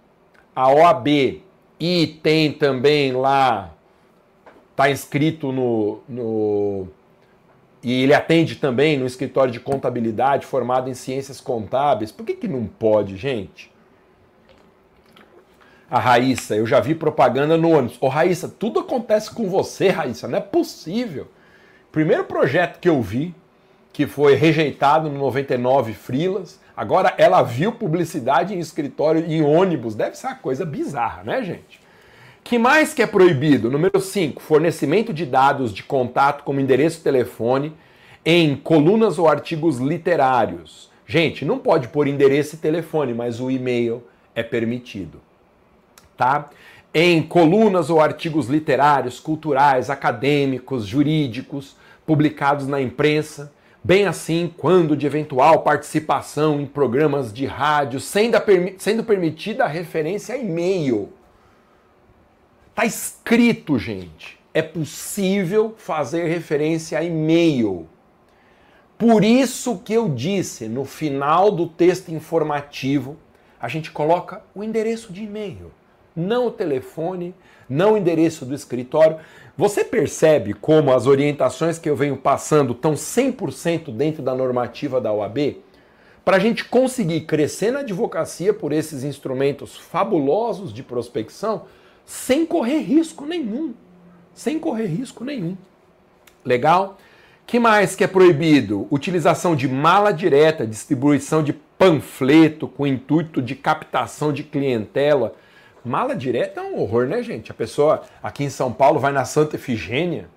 a OAB e tem também lá, está inscrito no, no. E ele atende também no escritório de contabilidade, formado em ciências contábeis. Por que, que não pode, gente? A Raíssa, eu já vi propaganda no ônibus. Ô Raíssa, tudo acontece com você, Raíssa, não é possível. Primeiro projeto que eu vi, que foi rejeitado no 99 Frilas, Agora, ela viu publicidade em escritório, em ônibus. Deve ser uma coisa bizarra, né, gente? que mais que é proibido? Número 5, fornecimento de dados de contato como endereço telefone em colunas ou artigos literários. Gente, não pode pôr endereço e telefone, mas o e-mail é permitido. Tá? Em colunas ou artigos literários, culturais, acadêmicos, jurídicos, publicados na imprensa, bem assim quando de eventual participação em programas de rádio, sendo, sendo permitida a referência a e-mail. Está escrito, gente. É possível fazer referência a e-mail. Por isso que eu disse no final do texto informativo, a gente coloca o endereço de e-mail, não o telefone, não o endereço do escritório. Você percebe como as orientações que eu venho passando estão 100% dentro da normativa da OAB? Para a gente conseguir crescer na advocacia por esses instrumentos fabulosos de prospecção, sem correr risco nenhum. Sem correr risco nenhum. Legal? que mais que é proibido? Utilização de mala direta, distribuição de panfleto com intuito de captação de clientela Mala direta é um horror, né, gente? A pessoa aqui em São Paulo vai na Santa Efigênia,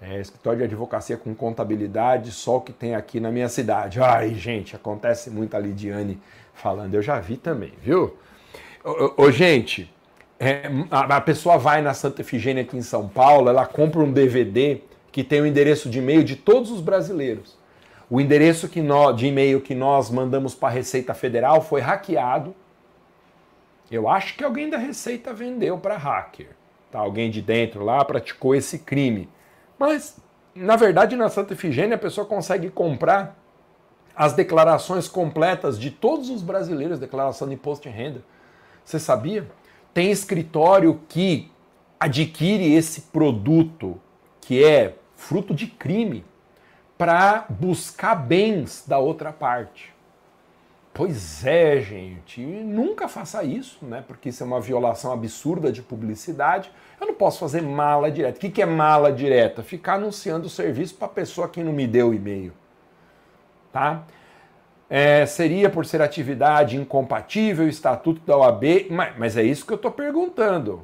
é, escritório de advocacia com contabilidade, só o que tem aqui na minha cidade. Ai, gente, acontece muito a Lidiane falando, eu já vi também, viu? Ô, gente, é, a, a pessoa vai na Santa Efigênia aqui em São Paulo, ela compra um DVD que tem o endereço de e-mail de todos os brasileiros. O endereço que de e-mail que nós mandamos para a Receita Federal foi hackeado Eu acho que alguém da Receita vendeu para hacker. Tá? Alguém de dentro lá praticou esse crime. Mas, na verdade, na Santa Efigênia a pessoa consegue comprar as declarações completas de todos os brasileiros, declaração de imposto de renda. Você sabia? Tem escritório que adquire esse produto que é fruto de crime para buscar bens da outra parte. Pois é, gente, nunca faça isso, né? Porque isso é uma violação absurda de publicidade. Eu não posso fazer mala direta. O que é mala direta? Ficar anunciando o serviço para a pessoa que não me deu o e-mail. Tá? É, seria por ser atividade incompatível, estatuto da OAB, mas, mas é isso que eu estou perguntando.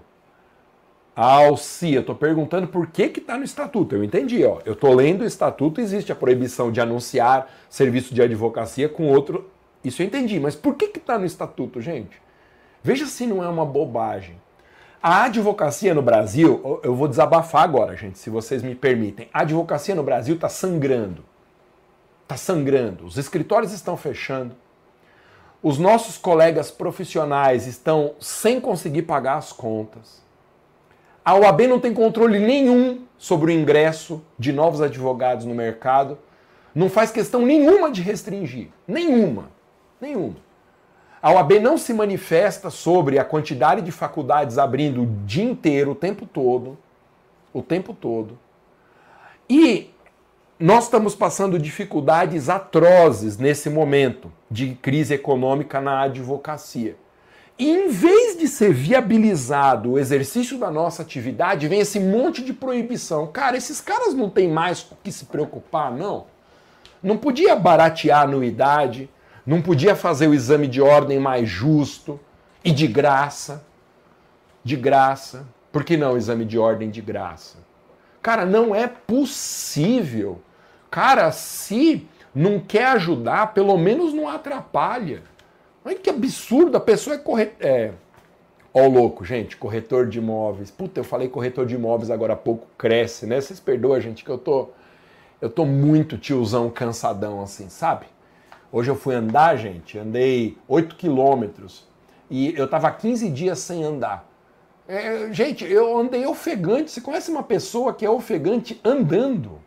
Alci, eu estou perguntando por que que está no estatuto. Eu entendi, ó. Eu estou lendo o estatuto, existe a proibição de anunciar serviço de advocacia com outro. Isso eu entendi, mas por que está no estatuto, gente? Veja se não é uma bobagem. A advocacia no Brasil, eu vou desabafar agora, gente, se vocês me permitem. A advocacia no Brasil está sangrando. Está sangrando. Os escritórios estão fechando. Os nossos colegas profissionais estão sem conseguir pagar as contas a OAB não tem controle nenhum sobre o ingresso de novos advogados no mercado, não faz questão nenhuma de restringir. Nenhuma. Nenhuma. A OAB não se manifesta sobre a quantidade de faculdades abrindo o dia inteiro, o tempo todo. O tempo todo. E nós estamos passando dificuldades atrozes nesse momento de crise econômica na advocacia. E em vez de ser viabilizado o exercício da nossa atividade, vem esse monte de proibição. Cara, esses caras não têm mais o que se preocupar, não. Não podia baratear a anuidade, não podia fazer o exame de ordem mais justo e de graça. De graça. Por que não exame de ordem de graça? Cara, não é possível. Cara, se não quer ajudar, pelo menos não atrapalha. Olha que absurdo, a pessoa é corretor. É... Ó, louco, gente, corretor de imóveis. Puta, eu falei corretor de imóveis agora há pouco, cresce, né? Vocês perdoam, gente, que eu tô. Eu tô muito tiozão cansadão, assim, sabe? Hoje eu fui andar, gente, andei 8 quilômetros e eu tava 15 dias sem andar. É, gente, eu andei ofegante. Você conhece uma pessoa que é ofegante andando?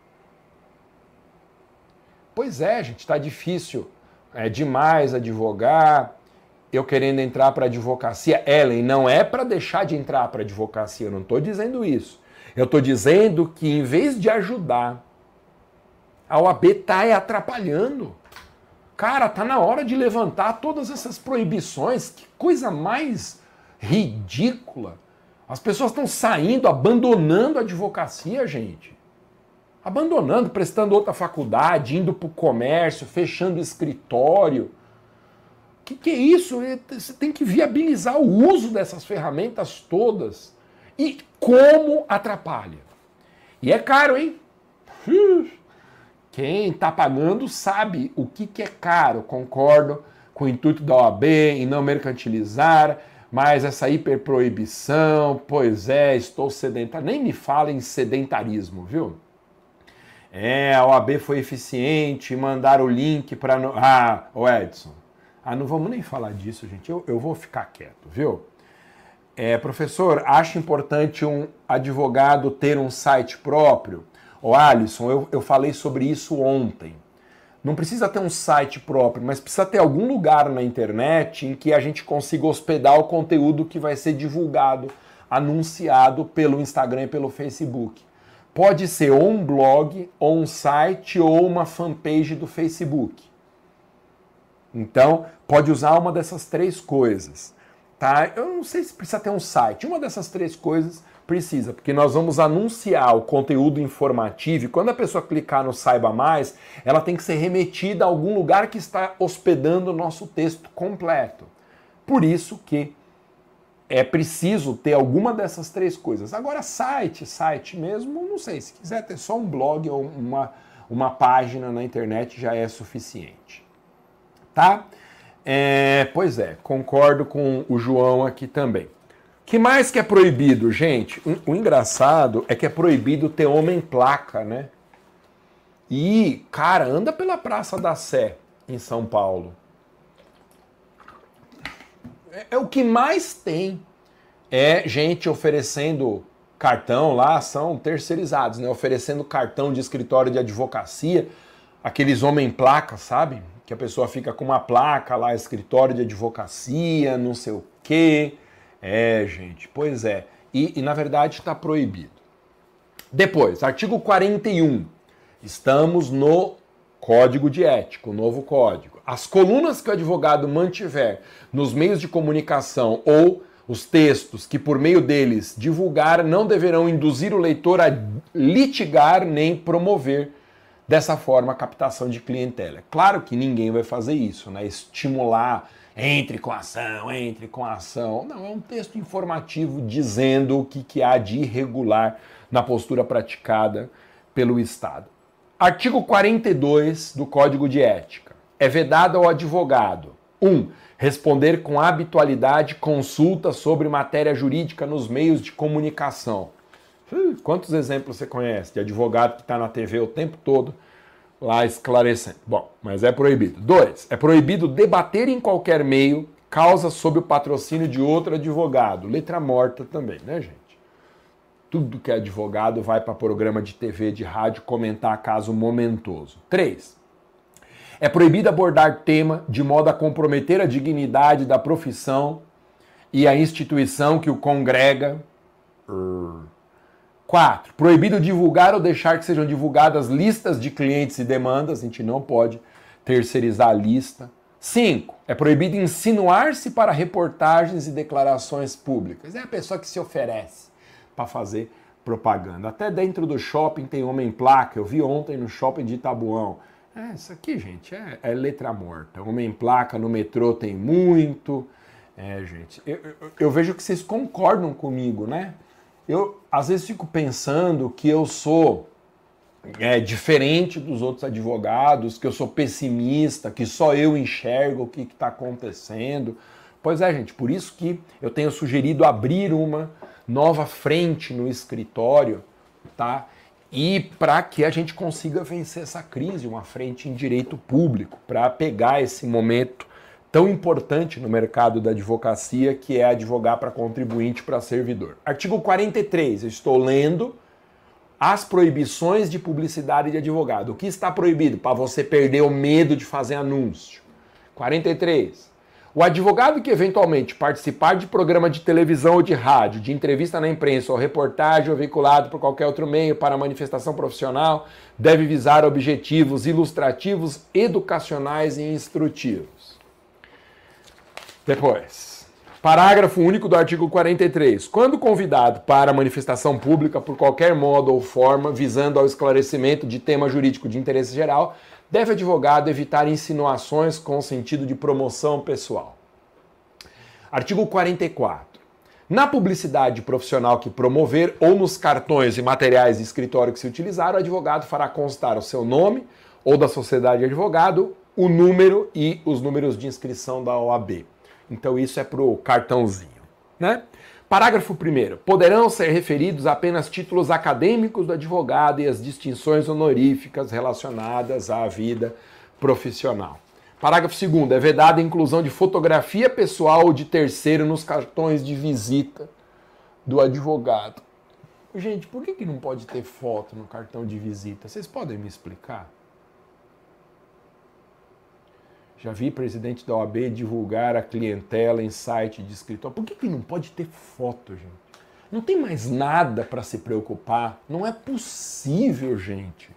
Pois é, gente, tá difícil é demais advogar, eu querendo entrar para advocacia. Ellen, não é para deixar de entrar para advocacia, eu não estou dizendo isso. Eu estou dizendo que em vez de ajudar, a OAB está atrapalhando. Cara, tá na hora de levantar todas essas proibições. Que coisa mais ridícula. As pessoas estão saindo, abandonando a advocacia, gente abandonando, prestando outra faculdade, indo para o comércio, fechando escritório. O que, que é isso? É, você tem que viabilizar o uso dessas ferramentas todas. E como atrapalha. E é caro, hein? Quem está pagando sabe o que, que é caro. Concordo com o intuito da OAB em não mercantilizar, mas essa hiperproibição, pois é, estou sedentário. Nem me fala em sedentarismo, viu? É, a OAB foi eficiente, mandaram o link para. Ah, o Edson. Ah, não vamos nem falar disso, gente. Eu, eu vou ficar quieto, viu? É, professor, acha importante um advogado ter um site próprio? Ô, Alisson, eu, eu falei sobre isso ontem. Não precisa ter um site próprio, mas precisa ter algum lugar na internet em que a gente consiga hospedar o conteúdo que vai ser divulgado, anunciado pelo Instagram e pelo Facebook. Pode ser ou um blog, ou um site, ou uma fanpage do Facebook. Então, pode usar uma dessas três coisas. Tá? Eu não sei se precisa ter um site. Uma dessas três coisas precisa, porque nós vamos anunciar o conteúdo informativo e quando a pessoa clicar no Saiba Mais, ela tem que ser remetida a algum lugar que está hospedando o nosso texto completo. Por isso que é preciso ter alguma dessas três coisas. Agora, site, site mesmo, não sei. Se quiser ter só um blog ou uma, uma página na internet já é suficiente. Tá? É, pois é, concordo com o João aqui também. Que mais que é proibido, gente? O, engraçado é que é proibido ter homem placa, né? E, cara, anda pela Praça da Sé, em São Paulo É, é o que mais tem. É gente oferecendo cartão lá, são terceirizados, né? Oferecendo cartão de escritório de advocacia, aqueles homem placa, sabe? Que a pessoa fica com uma placa lá, escritório de advocacia, não sei o quê. É, gente, pois é. E, e na verdade está proibido. Depois, artigo 41. Estamos no Código de Ética, o novo código. As colunas que o advogado mantiver nos meios de comunicação ou os textos que por meio deles divulgar não deverão induzir o leitor a litigar nem promover dessa forma a captação de clientela. Claro que ninguém vai fazer isso, né? Estimular entre com a ação, entre com a ação. Não, é um texto informativo dizendo o que, que há de irregular na postura praticada pelo Estado. Artigo 42 do Código de Ética. É vedado ao advogado: 1. Um, responder com habitualidade consultas sobre matéria jurídica nos meios de comunicação. Quantos exemplos você conhece de advogado que está na TV o tempo todo lá esclarecendo? Bom, mas é proibido. 2. É proibido debater em qualquer meio causa sob o patrocínio de outro advogado. Letra morta também, né, gente? tudo que é advogado vai para programa de TV, de rádio comentar caso momentoso. 3. É proibido abordar tema de modo a comprometer a dignidade da profissão e a instituição que o congrega. 4. Proibido divulgar ou deixar que sejam divulgadas listas de clientes e demandas, a gente não pode terceirizar a lista. 5. É proibido insinuar-se para reportagens e declarações públicas. É a pessoa que se oferece para fazer propaganda. Até dentro do shopping tem homem placa. Eu vi ontem no shopping de Itabuão. É, isso aqui, gente, é, é letra morta. Homem placa no metrô tem muito. É, gente, eu, eu, eu, vejo que vocês concordam comigo, né? Eu às vezes fico pensando que eu sou é, diferente dos outros advogados, que eu sou pessimista, que só eu enxergo o que está acontecendo. Pois é, gente, por isso que eu tenho sugerido abrir uma nova frente no escritório, tá? E para que a gente consiga vencer essa crise, uma frente em direito público, para pegar esse momento tão importante no mercado da advocacia, que é advogar para contribuinte para servidor. Artigo 43, eu estou lendo as proibições de publicidade de advogado. O que está proibido? Para você perder o medo de fazer anúncio. 43. O advogado que eventualmente participar de programa de televisão ou de rádio, de entrevista na imprensa ou reportagem ou veiculado por qualquer outro meio para manifestação profissional, deve visar objetivos ilustrativos, educacionais e instrutivos. Depois, parágrafo único do artigo 43. Quando convidado para manifestação pública por qualquer modo ou forma visando ao esclarecimento de tema jurídico de interesse geral, deve advogado evitar insinuações com sentido de promoção pessoal. Artigo 44. Na publicidade profissional que promover ou nos cartões e materiais de escritório que se utilizar, o advogado fará constar o seu nome ou da sociedade de advogado, o número e os números de inscrição da OAB. Então isso é para o cartãozinho, né? Parágrafo 1. Poderão ser referidos apenas títulos acadêmicos do advogado e as distinções honoríficas relacionadas à vida profissional. Parágrafo 2. É vedada a inclusão de fotografia pessoal ou de terceiro nos cartões de visita do advogado. Gente, por que, que não pode ter foto no cartão de visita? Vocês podem me explicar? Já vi presidente da OAB divulgar a clientela em site de escritório. Por que, que não pode ter foto, gente? Não tem mais nada para se preocupar. Não é possível, gente.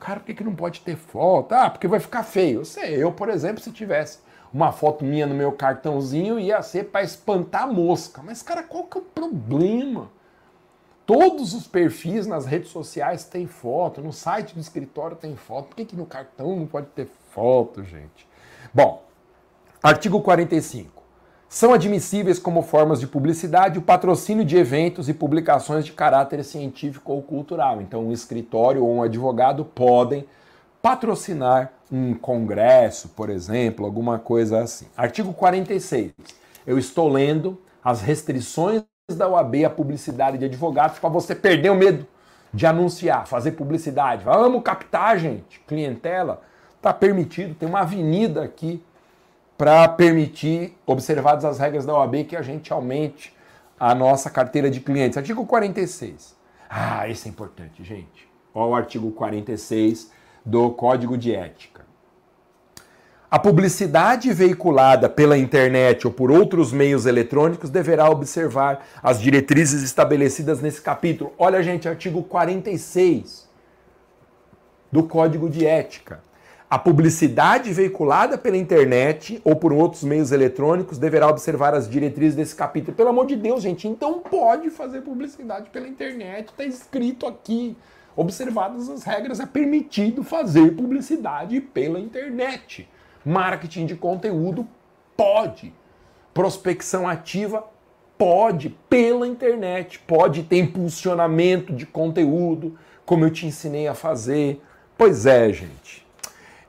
Cara, por que, que não pode ter foto? Ah, porque vai ficar feio. Eu sei, eu, por exemplo, se tivesse uma foto minha no meu cartãozinho, ia ser para espantar a mosca. Mas, cara, qual que é o problema? Todos os perfis nas redes sociais têm foto, no site do escritório tem foto. Por que, que no cartão não pode ter foto, gente? Bom, artigo 45. São admissíveis como formas de publicidade o patrocínio de eventos e publicações de caráter científico ou cultural. Então, um escritório ou um advogado podem patrocinar um congresso, por exemplo, alguma coisa assim. Artigo 46. Eu estou lendo as restrições da OAB à publicidade de advogados para você perder o medo de anunciar, fazer publicidade. Vamos captar, gente, clientela. Está permitido, tem uma avenida aqui para permitir, observadas as regras da OAB, que a gente aumente a nossa carteira de clientes. Artigo 46. Ah, esse é importante, gente. Olha o artigo 46 do Código de Ética. A publicidade veiculada pela internet ou por outros meios eletrônicos deverá observar as diretrizes estabelecidas nesse capítulo. Olha, gente, artigo 46 do Código de Ética. A publicidade veiculada pela internet ou por outros meios eletrônicos deverá observar as diretrizes desse capítulo. Pelo amor de Deus, gente, então pode fazer publicidade pela internet, está escrito aqui. Observadas as regras, é permitido fazer publicidade pela internet. Marketing de conteúdo pode. Prospecção ativa pode pela internet, pode ter impulsionamento de conteúdo, como eu te ensinei a fazer. Pois é, gente.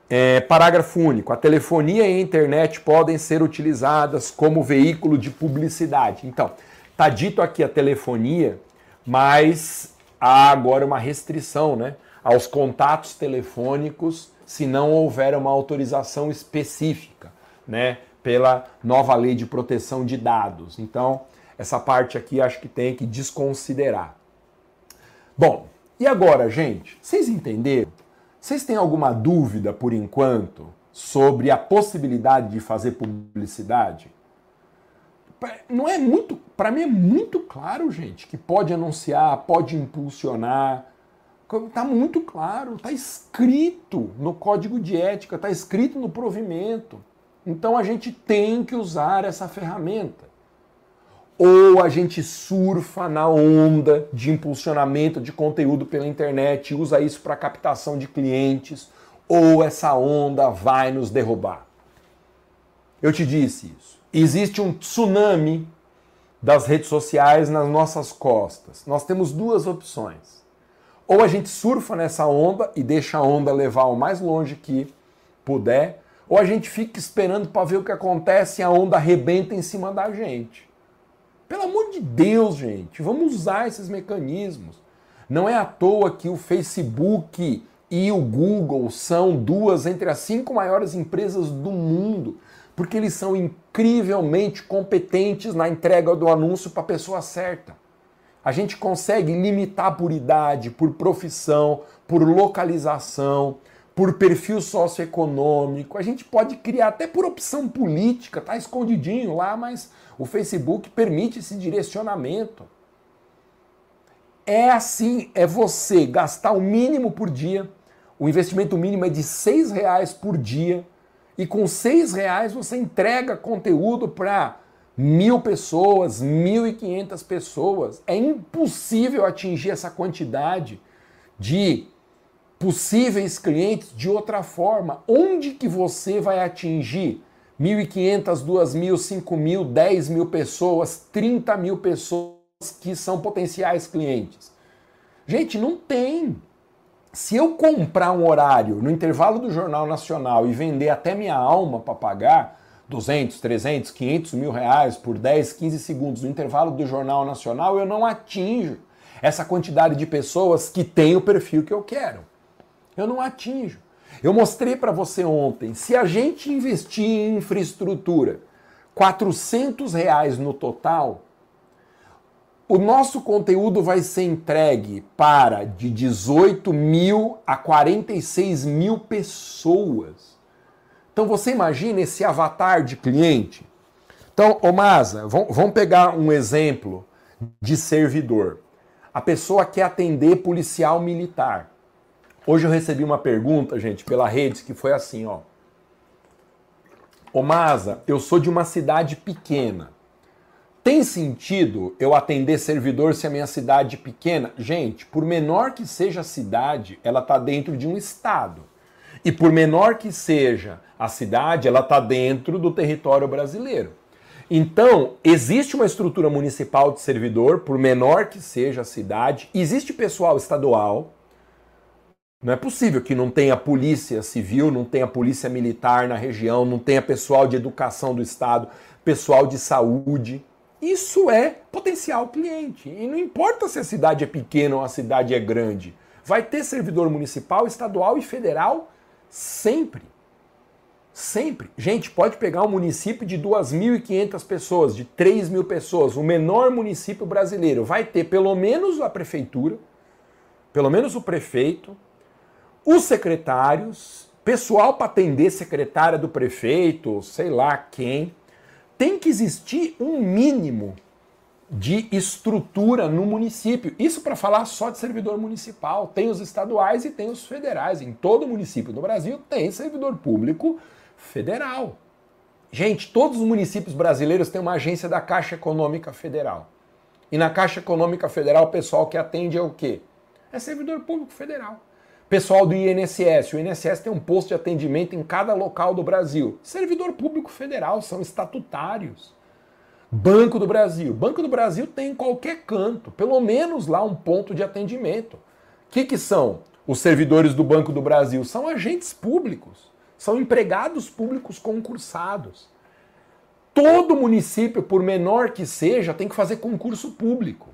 É, parágrafo único. A telefonia e a internet podem ser utilizadas como veículo de publicidade. Então, está dito aqui a telefonia, mas há agora uma restrição né, aos contatos telefônicos se não houver uma autorização específica né, pela nova lei de proteção de dados. Então, essa parte aqui acho que tem que desconsiderar. Bom, e agora, gente? Vocês entenderam? Vocês têm alguma dúvida, por enquanto, sobre a possibilidade de fazer publicidade? Não é muito, para mim é muito claro, gente, que pode anunciar, pode impulsionar. Está muito claro, está escrito no código de ética, está escrito no provimento. Então a gente tem que usar essa ferramenta ou a gente surfa na onda de impulsionamento de conteúdo pela internet, usa isso para captação de clientes, ou essa onda vai nos derrubar. Eu te disse isso. Existe um tsunami das redes sociais nas nossas costas. Nós temos duas opções. Ou a gente surfa nessa onda e deixa a onda levar o mais longe que puder, ou a gente fica esperando para ver o que acontece e a onda arrebenta em cima da gente. Pelo amor de Deus, gente, vamos usar esses mecanismos. Não é à toa que o Facebook e o Google são duas entre as cinco maiores empresas do mundo, porque eles são incrivelmente competentes na entrega do anúncio para a pessoa certa. A gente consegue limitar por idade, por profissão, por localização, por perfil socioeconômico. A gente pode criar até por opção política, tá escondidinho lá, mas o Facebook permite esse direcionamento. É assim, é você gastar o mínimo por dia. O investimento mínimo é de seis reais por dia. E com seis reais você entrega conteúdo para mil pessoas, mil e quinhentas pessoas. É impossível atingir essa quantidade de possíveis clientes de outra forma. Onde que você vai atingir 1.500, 2.000, 5.000, 10 mil pessoas, 30 mil pessoas que são potenciais clientes. Gente, não tem. Se eu comprar um horário no intervalo do Jornal Nacional e vender até minha alma para pagar 200, 300, 500 mil reais por 10, 15 segundos no intervalo do Jornal Nacional, eu não atinjo essa quantidade de pessoas que tem o perfil que eu quero. Eu não atinjo. Eu mostrei para você ontem, se a gente investir em infraestrutura 400 reais no total, o nosso conteúdo vai ser entregue para de 18 mil a 46 mil pessoas. Então você imagina esse avatar de cliente? Então, ô Masa, vamos pegar um exemplo de servidor. A pessoa quer atender policial militar. Hoje eu recebi uma pergunta, gente, pela rede, que foi assim, ó. Ô Masa, eu sou de uma cidade pequena. Tem sentido eu atender servidor se a minha cidade é pequena? Gente, por menor que seja a cidade, ela está dentro de um estado. E por menor que seja a cidade, ela está dentro do território brasileiro. Então, existe uma estrutura municipal de servidor, por menor que seja a cidade, existe pessoal estadual, não é possível que não tenha polícia civil, não tenha polícia militar na região, não tenha pessoal de educação do Estado, pessoal de saúde. Isso é potencial cliente. E não importa se a cidade é pequena ou a cidade é grande. Vai ter servidor municipal, estadual e federal sempre. Sempre. Gente, pode pegar um município de 2.500 pessoas, de 3 mil pessoas, o menor município brasileiro. Vai ter pelo menos a prefeitura, pelo menos o prefeito, os secretários, pessoal para atender secretária do prefeito, sei lá quem. Tem que existir um mínimo de estrutura no município. Isso para falar só de servidor municipal. Tem os estaduais e tem os federais. Em todo município do Brasil tem servidor público federal. Gente, todos os municípios brasileiros têm uma agência da Caixa Econômica Federal. E na Caixa Econômica Federal, o pessoal que atende é o quê? É servidor público federal. Pessoal do INSS, o INSS tem um posto de atendimento em cada local do Brasil. Servidor público federal, são estatutários. Banco do Brasil. Banco do Brasil tem em qualquer canto, pelo menos lá um ponto de atendimento. O que, que são os servidores do Banco do Brasil? São agentes públicos, são empregados públicos concursados. Todo município, por menor que seja, tem que fazer concurso público.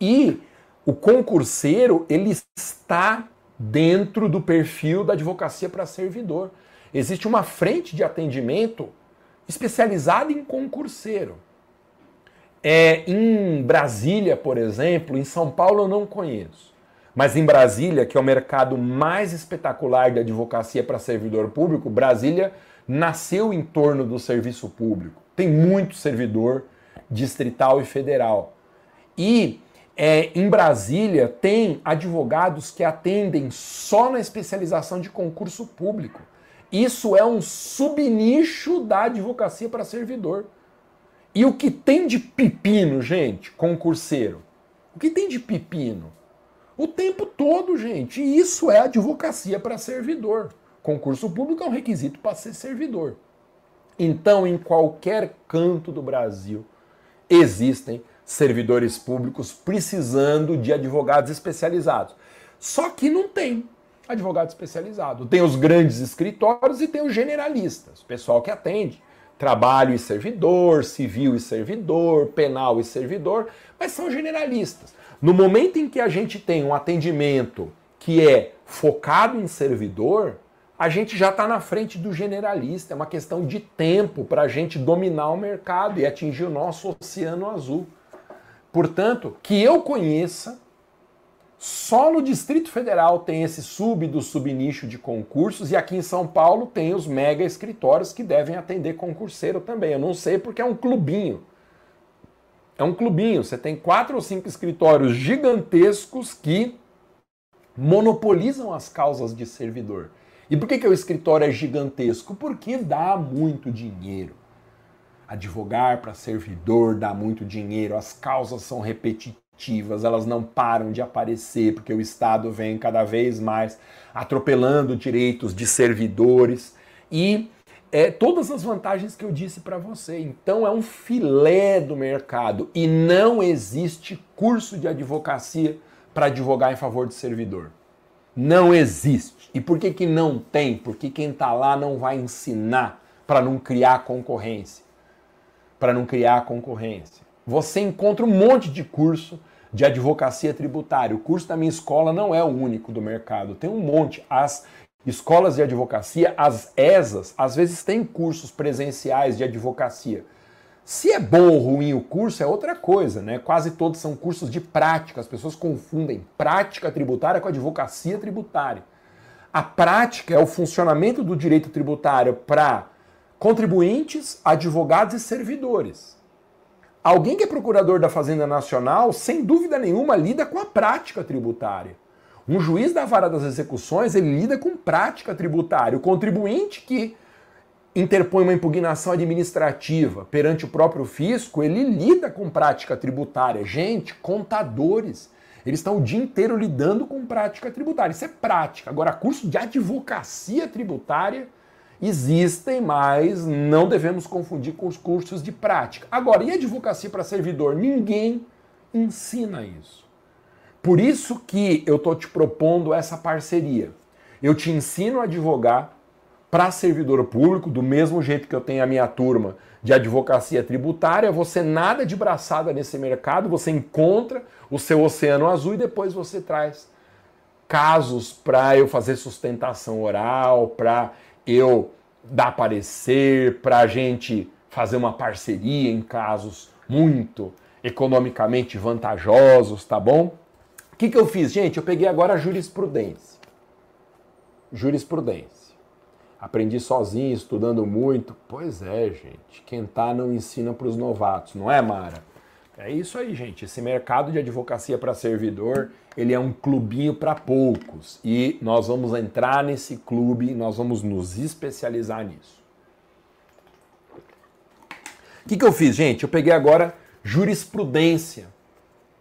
E o concurseiro, ele está dentro do perfil da advocacia para servidor. Existe uma frente de atendimento especializada em concurseiro. É, em Brasília, por exemplo, em São Paulo eu não conheço. Mas em Brasília, que é o mercado mais espetacular de advocacia para servidor público, Brasília nasceu em torno do serviço público. Tem muito servidor distrital e federal. E é, em Brasília tem advogados que atendem só na especialização de concurso público. Isso é um subnicho da advocacia para servidor. E o que tem de pepino, gente, concurseiro? O que tem de pepino? O tempo todo, gente. E isso é advocacia para servidor. Concurso público é um requisito para ser servidor. Então, em qualquer canto do Brasil, existem servidores públicos precisando de advogados especializados. Só que não tem advogado especializado. Tem os grandes escritórios e tem os generalistas, o pessoal que atende trabalho e servidor, civil e servidor, penal e servidor, mas são generalistas. No momento em que a gente tem um atendimento que é focado em servidor, a gente já está na frente do generalista. É uma questão de tempo para a gente dominar o mercado e atingir o nosso oceano azul. Portanto, que eu conheça, só no Distrito Federal tem esse sub do subnicho de concursos e aqui em São Paulo tem os mega escritórios que devem atender concurseiro também. Eu não sei porque é um clubinho. É um clubinho. Você tem quatro ou cinco escritórios gigantescos que monopolizam as causas de servidor. E por que, que o escritório é gigantesco? Porque dá muito dinheiro. Advogar para servidor dá muito dinheiro, as causas são repetitivas, elas não param de aparecer, porque o Estado vem cada vez mais atropelando direitos de servidores e é, todas as vantagens que eu disse para você. Então é um filé do mercado e não existe curso de advocacia para advogar em favor de servidor. Não existe. E por que, que não tem? Porque quem está lá não vai ensinar para não criar concorrência para não criar concorrência. Você encontra um monte de curso de advocacia tributária. O curso da minha escola não é o único do mercado, tem um monte. As escolas de advocacia, as ESAs, às vezes têm cursos presenciais de advocacia. Se é bom ou ruim o curso é outra coisa, né? Quase todos são cursos de prática, as pessoas confundem prática tributária com advocacia tributária. A prática é o funcionamento do direito tributário para contribuintes, advogados e servidores. Alguém que é procurador da Fazenda Nacional, sem dúvida nenhuma, lida com a prática tributária. Um juiz da vara das execuções, ele lida com prática tributária. O contribuinte que interpõe uma impugnação administrativa perante o próprio fisco, ele lida com prática tributária. Gente, contadores, eles estão o dia inteiro lidando com prática tributária. Isso é prática. Agora, curso de advocacia tributária existem, mas não devemos confundir com os cursos de prática. Agora, e advocacia para servidor? Ninguém ensina isso. Por isso que eu estou te propondo essa parceria. Eu te ensino a advogar para servidor público, do mesmo jeito que eu tenho a minha turma de advocacia tributária, você nada de braçada nesse mercado, você encontra o seu oceano azul e depois você traz casos para eu fazer sustentação oral, para eu dar parecer, para a gente fazer uma parceria em casos muito economicamente vantajosos, tá bom? O que, que eu fiz, gente? Eu peguei agora a jurisprudência. Jurisprudência. Aprendi sozinho, estudando muito. Pois é, gente. Quem tá não ensina para os novatos, não é, Mara? É isso aí, gente. Esse mercado de advocacia para servidor, ele é um clubinho para poucos. E nós vamos entrar nesse clube, nós vamos nos especializar nisso. O que, que eu fiz, gente? Eu peguei agora jurisprudência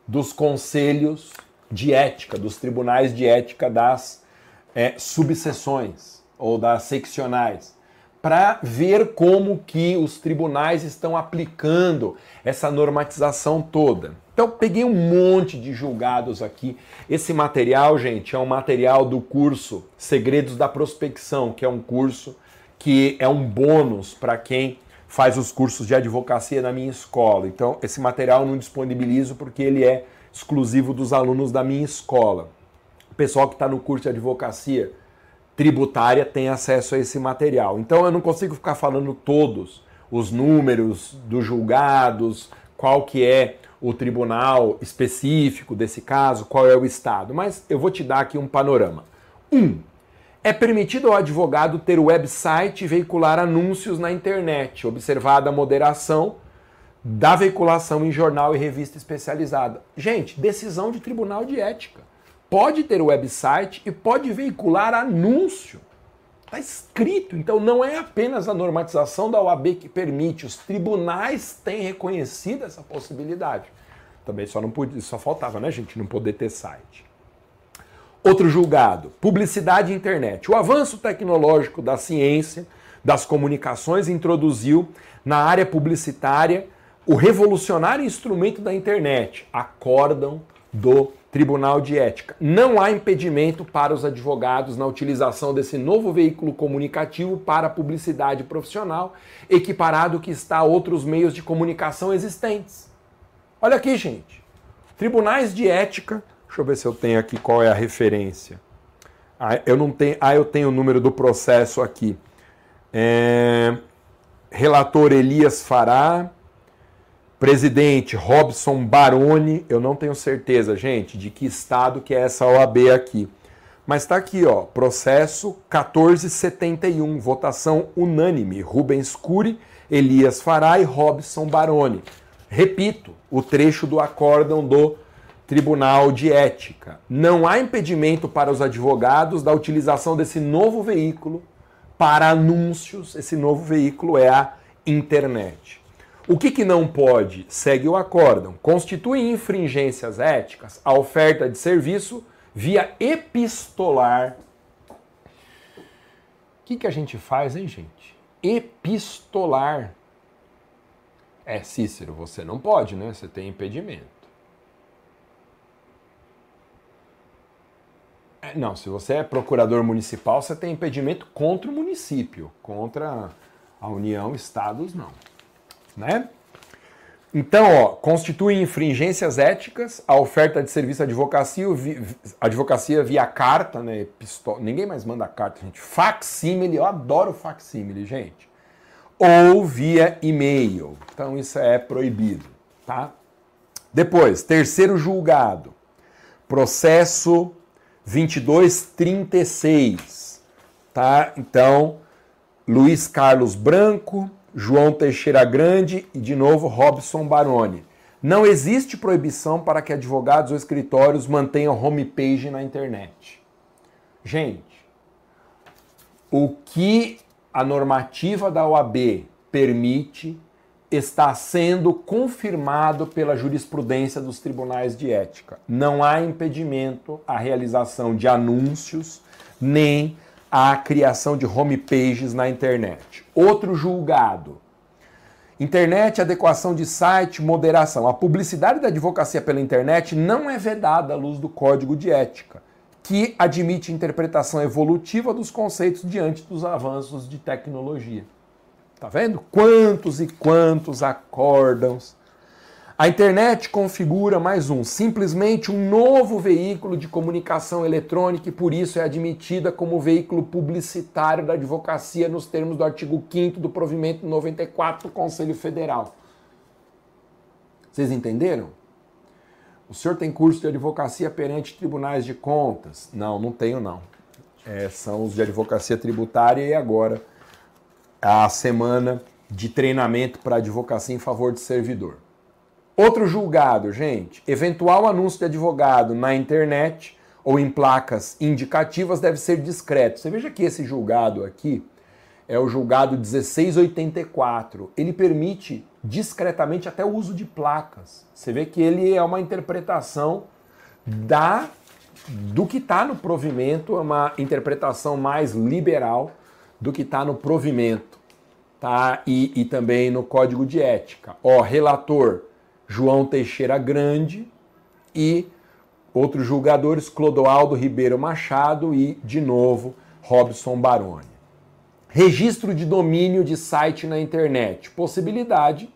dos conselhos de ética, dos tribunais de ética das é, subseções ou das seccionais para ver como que os tribunais estão aplicando essa normatização toda. Então, peguei um monte de julgados aqui. Esse material, gente, é um material do curso Segredos da Prospecção, que é um curso que é um bônus para quem faz os cursos de advocacia na minha escola. Então, esse material eu não disponibilizo porque ele é exclusivo dos alunos da minha escola. O pessoal que está no curso de advocacia tributária tem acesso a esse material. Então eu não consigo ficar falando todos os números dos julgados, qual que é o tribunal específico desse caso, qual é o estado, mas eu vou te dar aqui um panorama. Um, é permitido ao advogado ter website e veicular anúncios na internet, observada a moderação da veiculação em jornal e revista especializada. Gente, decisão de tribunal de ética pode ter website e pode veicular anúncio. Está escrito. Então não é apenas a normatização da OAB que permite, os tribunais têm reconhecido essa possibilidade. Também só não podia, só faltava, né, gente, não poder ter site. Outro julgado, publicidade e internet. O avanço tecnológico da ciência, das comunicações introduziu na área publicitária o revolucionário instrumento da internet, acórdão do Tribunal de Ética. Não há impedimento para os advogados na utilização desse novo veículo comunicativo para publicidade profissional, equiparado que está a outros meios de comunicação existentes. Olha aqui, gente. Tribunais de ética. Deixa eu ver se eu tenho aqui qual é a referência. Ah, eu não tenho. Ah, eu tenho o número do processo aqui. É... Relator Elias Fará. Presidente Robson Baroni, eu não tenho certeza, gente, de que estado que é essa OAB aqui. Mas está aqui, ó, processo 1471, votação unânime, Rubens Cury, Elias Fará e Robson Baroni. Repito, o trecho do acórdão do Tribunal de Ética. Não há impedimento para os advogados da utilização desse novo veículo para anúncios. Esse novo veículo é a internet. O que, que não pode? Segue o acórdão. Constitui infringências éticas a oferta de serviço via epistolar. O que, que a gente faz, hein, gente? Epistolar. É, Cícero, você não pode, né? Você tem impedimento. É, não, se você é procurador municipal, você tem impedimento contra o município, contra a União, estados, não né? Então, ó, constitui infringências éticas a oferta de serviço de advocacia, advocacia via carta, né? Ninguém mais manda carta, gente. Facsímile, eu adoro facsímile, gente. Ou via e-mail. Então, isso é proibido, tá? Depois, terceiro julgado. Processo 2236, tá? Então, Luiz Carlos Branco, João Teixeira Grande e, de novo, Robson Baroni. Não existe proibição para que advogados ou escritórios mantenham homepage na internet. Gente, o que a normativa da OAB permite está sendo confirmado pela jurisprudência dos tribunais de ética. Não há impedimento à realização de anúncios nem à criação de homepages na internet. Outro julgado. Internet, adequação de site, moderação. A publicidade da advocacia pela internet não é vedada à luz do Código de Ética, que admite interpretação evolutiva dos conceitos diante dos avanços de tecnologia. Tá vendo? Quantos e quantos acórdãos A internet configura mais um, simplesmente um novo veículo de comunicação eletrônica e por isso é admitida como veículo publicitário da advocacia nos termos do artigo 5 do provimento 94 do Conselho Federal. Vocês entenderam? O senhor tem curso de advocacia perante tribunais de contas? Não, não tenho não. É, são os de advocacia tributária e agora a semana de treinamento para advocacia em favor de servidor. Outro julgado, gente, eventual anúncio de advogado na internet ou em placas indicativas deve ser discreto. Você veja que esse julgado aqui é o julgado 1684. Ele permite discretamente até o uso de placas. Você vê que ele é uma interpretação da do que está no provimento, é uma interpretação mais liberal do que está no provimento, tá? E, e também no código de ética. Ó, relator João Teixeira Grande e outros julgadores, Clodoaldo Ribeiro Machado e, de novo, Robson Baroni. Registro de domínio de site na internet. Possibilidade,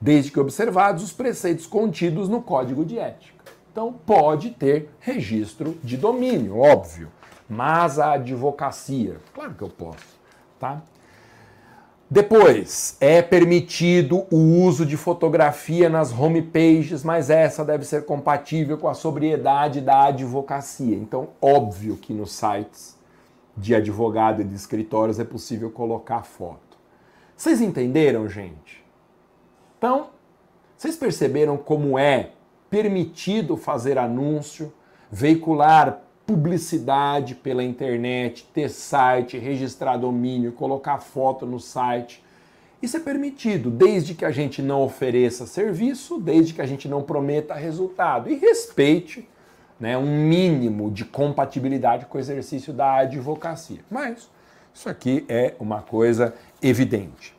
desde que observados os preceitos contidos no Código de Ética. Então, pode ter registro de domínio, óbvio. Mas a advocacia, claro que eu posso, tá? Depois, é permitido o uso de fotografia nas homepages, mas essa deve ser compatível com a sobriedade da advocacia. Então, óbvio que nos sites de advogado e de escritórios é possível colocar foto. Vocês entenderam, gente? Então, vocês perceberam como é permitido fazer anúncio, veicular publicidade pela internet, ter site, registrar domínio, colocar foto no site. Isso é permitido, desde que a gente não ofereça serviço, desde que a gente não prometa resultado e respeite né, um mínimo de compatibilidade com o exercício da advocacia. Mas isso aqui é uma coisa evidente.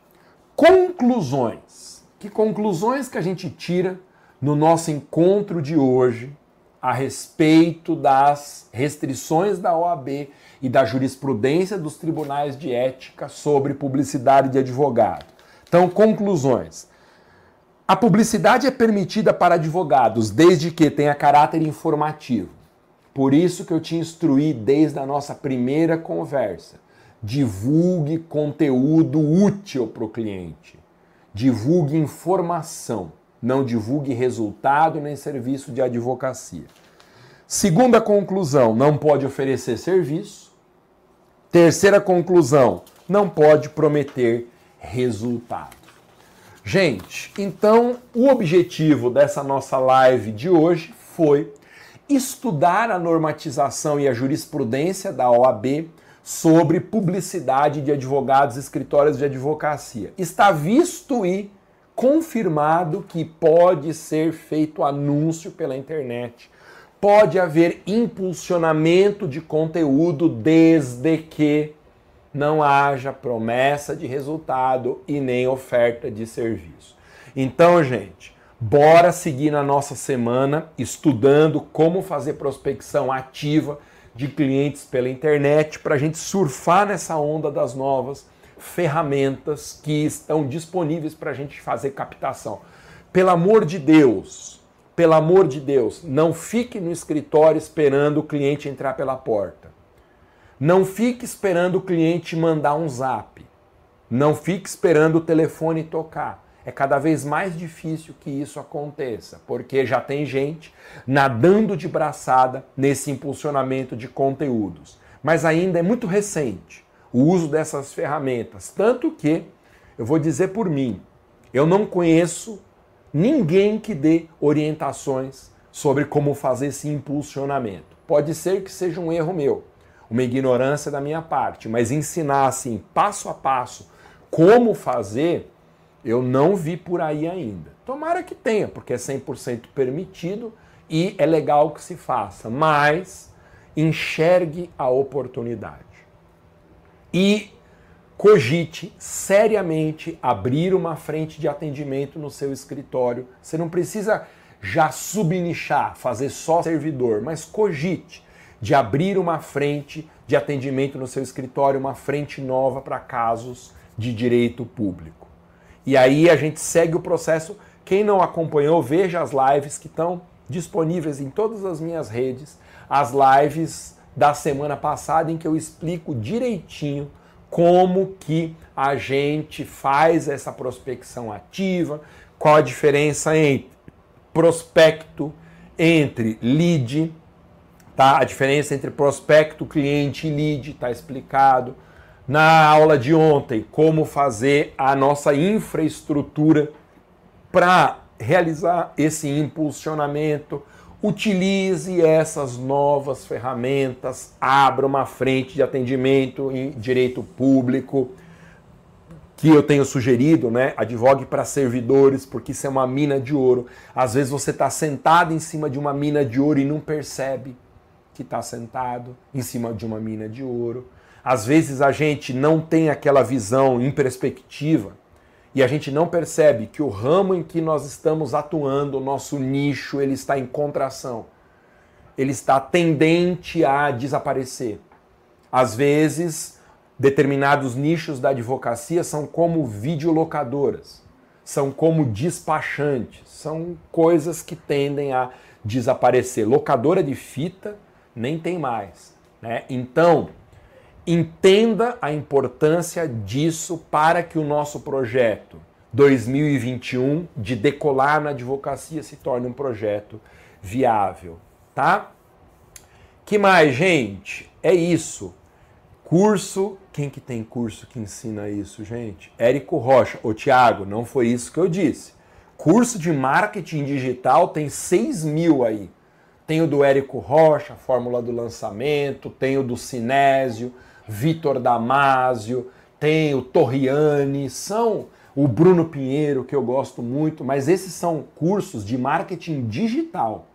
Conclusões. Que conclusões que a gente tira no nosso encontro de hoje a respeito das restrições da OAB e da jurisprudência dos tribunais de ética sobre publicidade de advogado. Então, conclusões. A publicidade é permitida para advogados desde que tenha caráter informativo. Por isso que eu te instruí desde a nossa primeira conversa. Divulgue conteúdo útil para o cliente. Divulgue informação não divulgue resultado nem serviço de advocacia. Segunda conclusão, não pode oferecer serviço. Terceira conclusão, não pode prometer resultado. Gente, então o objetivo dessa nossa live de hoje foi estudar a normatização e a jurisprudência da OAB sobre publicidade de advogados e escritórios de advocacia. Está visto e confirmado que pode ser feito anúncio pela internet. Pode haver impulsionamento de conteúdo desde que não haja promessa de resultado e nem oferta de serviço. Então, gente, bora seguir na nossa semana estudando como fazer prospecção ativa de clientes pela internet para a gente surfar nessa onda das novas ferramentas que estão disponíveis para a gente fazer captação. Pelo amor de Deus, pelo amor de Deus, não fique no escritório esperando o cliente entrar pela porta. Não fique esperando o cliente mandar um zap. Não fique esperando o telefone tocar. É cada vez mais difícil que isso aconteça, porque já tem gente nadando de braçada nesse impulsionamento de conteúdos. Mas ainda é muito recente o uso dessas ferramentas. Tanto que, eu vou dizer por mim, eu não conheço ninguém que dê orientações sobre como fazer esse impulsionamento. Pode ser que seja um erro meu, uma ignorância da minha parte, mas ensinar assim, passo a passo, como fazer, eu não vi por aí ainda. Tomara que tenha, porque é 100% permitido e é legal que se faça, mas enxergue a oportunidade e cogite seriamente abrir uma frente de atendimento no seu escritório. Você não precisa já subnichar, fazer só servidor, mas cogite de abrir uma frente de atendimento no seu escritório, uma frente nova para casos de direito público. E aí a gente segue o processo Quem não acompanhou, veja as lives que estão disponíveis em todas as minhas redes. As lives da semana passada em que eu explico direitinho como que a gente faz essa prospecção ativa, qual a diferença entre prospecto, entre lead, tá? A diferença entre prospecto, cliente e lead está explicado. Na aula de ontem, como fazer a nossa infraestrutura para realizar esse impulsionamento. Utilize essas novas ferramentas, abra uma frente de atendimento em direito público, que eu tenho sugerido, né? Advogue para servidores, porque isso é uma mina de ouro. Às vezes você está sentado em cima de uma mina de ouro e não percebe que está sentado em cima de uma mina de ouro. Às vezes a gente não tem aquela visão em perspectiva e a gente não percebe que o ramo em que nós estamos atuando, o nosso nicho, ele está em contração. Ele está tendente a desaparecer. Às vezes, Determinados nichos da advocacia são como videolocadoras, são como despachantes, são coisas que tendem a desaparecer. Locadora de fita nem tem mais. Né? Então, entenda a importância disso para que o nosso projeto 2021 de decolar na advocacia se torne um projeto viável, tá? Que mais, gente? É isso. Curso, quem que tem curso que ensina isso, gente? Érico Rocha. Ô Tiago, não foi isso que eu disse. Curso de marketing digital tem 6 mil aí. Tem o do Érico Rocha, Fórmula do Lançamento, tem o do Sinésio, Vitor Damasio, tem o Torriani, são o Bruno Pinheiro, que eu gosto muito, mas esses são cursos de marketing digital.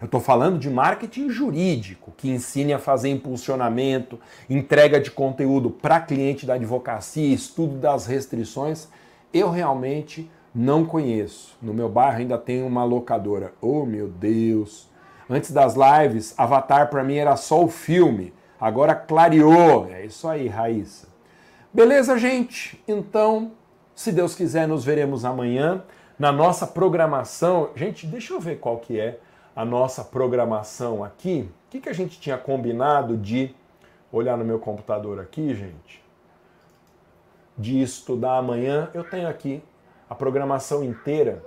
Eu estou falando de marketing jurídico, que ensine a fazer impulsionamento, entrega de conteúdo para cliente da advocacia, estudo das restrições. Eu realmente não conheço. No meu bairro ainda tem uma locadora. Oh, meu Deus! Antes das lives, Avatar para mim era só o filme. Agora clareou. É isso aí, Raíssa. Beleza, gente? Então, se Deus quiser, nos veremos amanhã na nossa programação. Gente, deixa eu ver qual que é a nossa programação aqui, o que, que a gente tinha combinado de olhar no meu computador aqui, gente? De estudar amanhã, eu tenho aqui a programação inteira.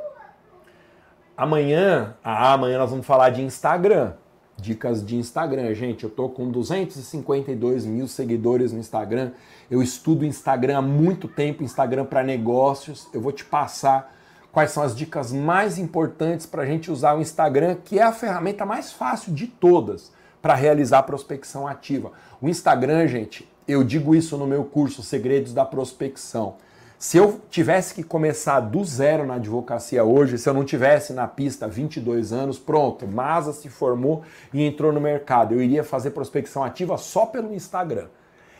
Amanhã, ah, amanhã nós vamos falar de Instagram. Dicas de Instagram, gente. Eu tô com 252 mil seguidores no Instagram. Eu estudo Instagram há muito tempo, Instagram para negócios. Eu vou te passar quais são as dicas mais importantes para a gente usar o Instagram, que é a ferramenta mais fácil de todas para realizar prospecção ativa. O Instagram, gente, eu digo isso no meu curso Segredos da Prospecção. Se eu tivesse que começar do zero na advocacia hoje, se eu não tivesse na pista 22 anos, pronto, Masa se formou e entrou no mercado. Eu iria fazer prospecção ativa só pelo Instagram.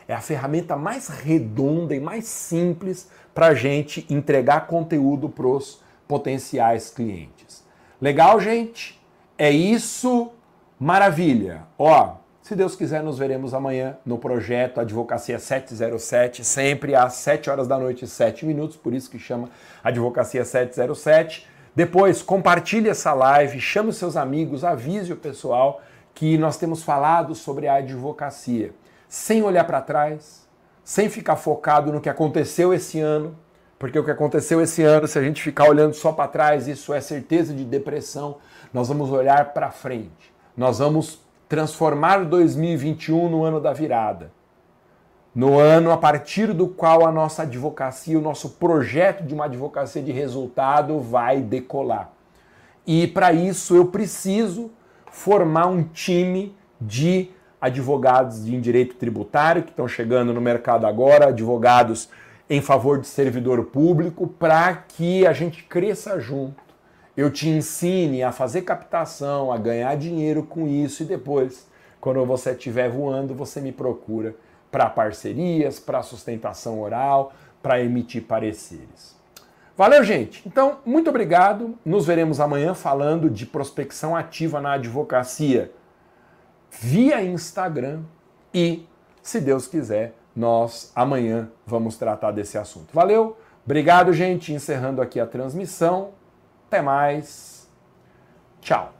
É a ferramenta mais redonda e mais simples para gente entregar conteúdo para os potenciais clientes. Legal, gente? É isso. Maravilha. Ó, se Deus quiser, nos veremos amanhã no projeto Advocacia 707, sempre às 7 horas da noite, 7 minutos, por isso que chama Advocacia 707. Depois, compartilhe essa live, chame os seus amigos, avise o pessoal que nós temos falado sobre a advocacia, sem olhar para trás, sem ficar focado no que aconteceu esse ano, porque o que aconteceu esse ano, se a gente ficar olhando só para trás, isso é certeza de depressão. Nós vamos olhar para frente. Nós vamos transformar 2021 no ano da virada. No ano a partir do qual a nossa advocacia, o nosso projeto de uma advocacia de resultado vai decolar. E para isso eu preciso formar um time de advogados em direito tributário que estão chegando no mercado agora, advogados em favor de servidor público para que a gente cresça junto. Eu te ensine a fazer captação, a ganhar dinheiro com isso e depois, quando você estiver voando, você me procura para parcerias, para sustentação oral, para emitir pareceres. Valeu, gente. Então, muito obrigado. Nos veremos amanhã falando de prospecção ativa na advocacia via Instagram e, se Deus quiser, nós amanhã vamos tratar desse assunto. Valeu, obrigado, gente. Encerrando aqui a transmissão. Até mais. Tchau.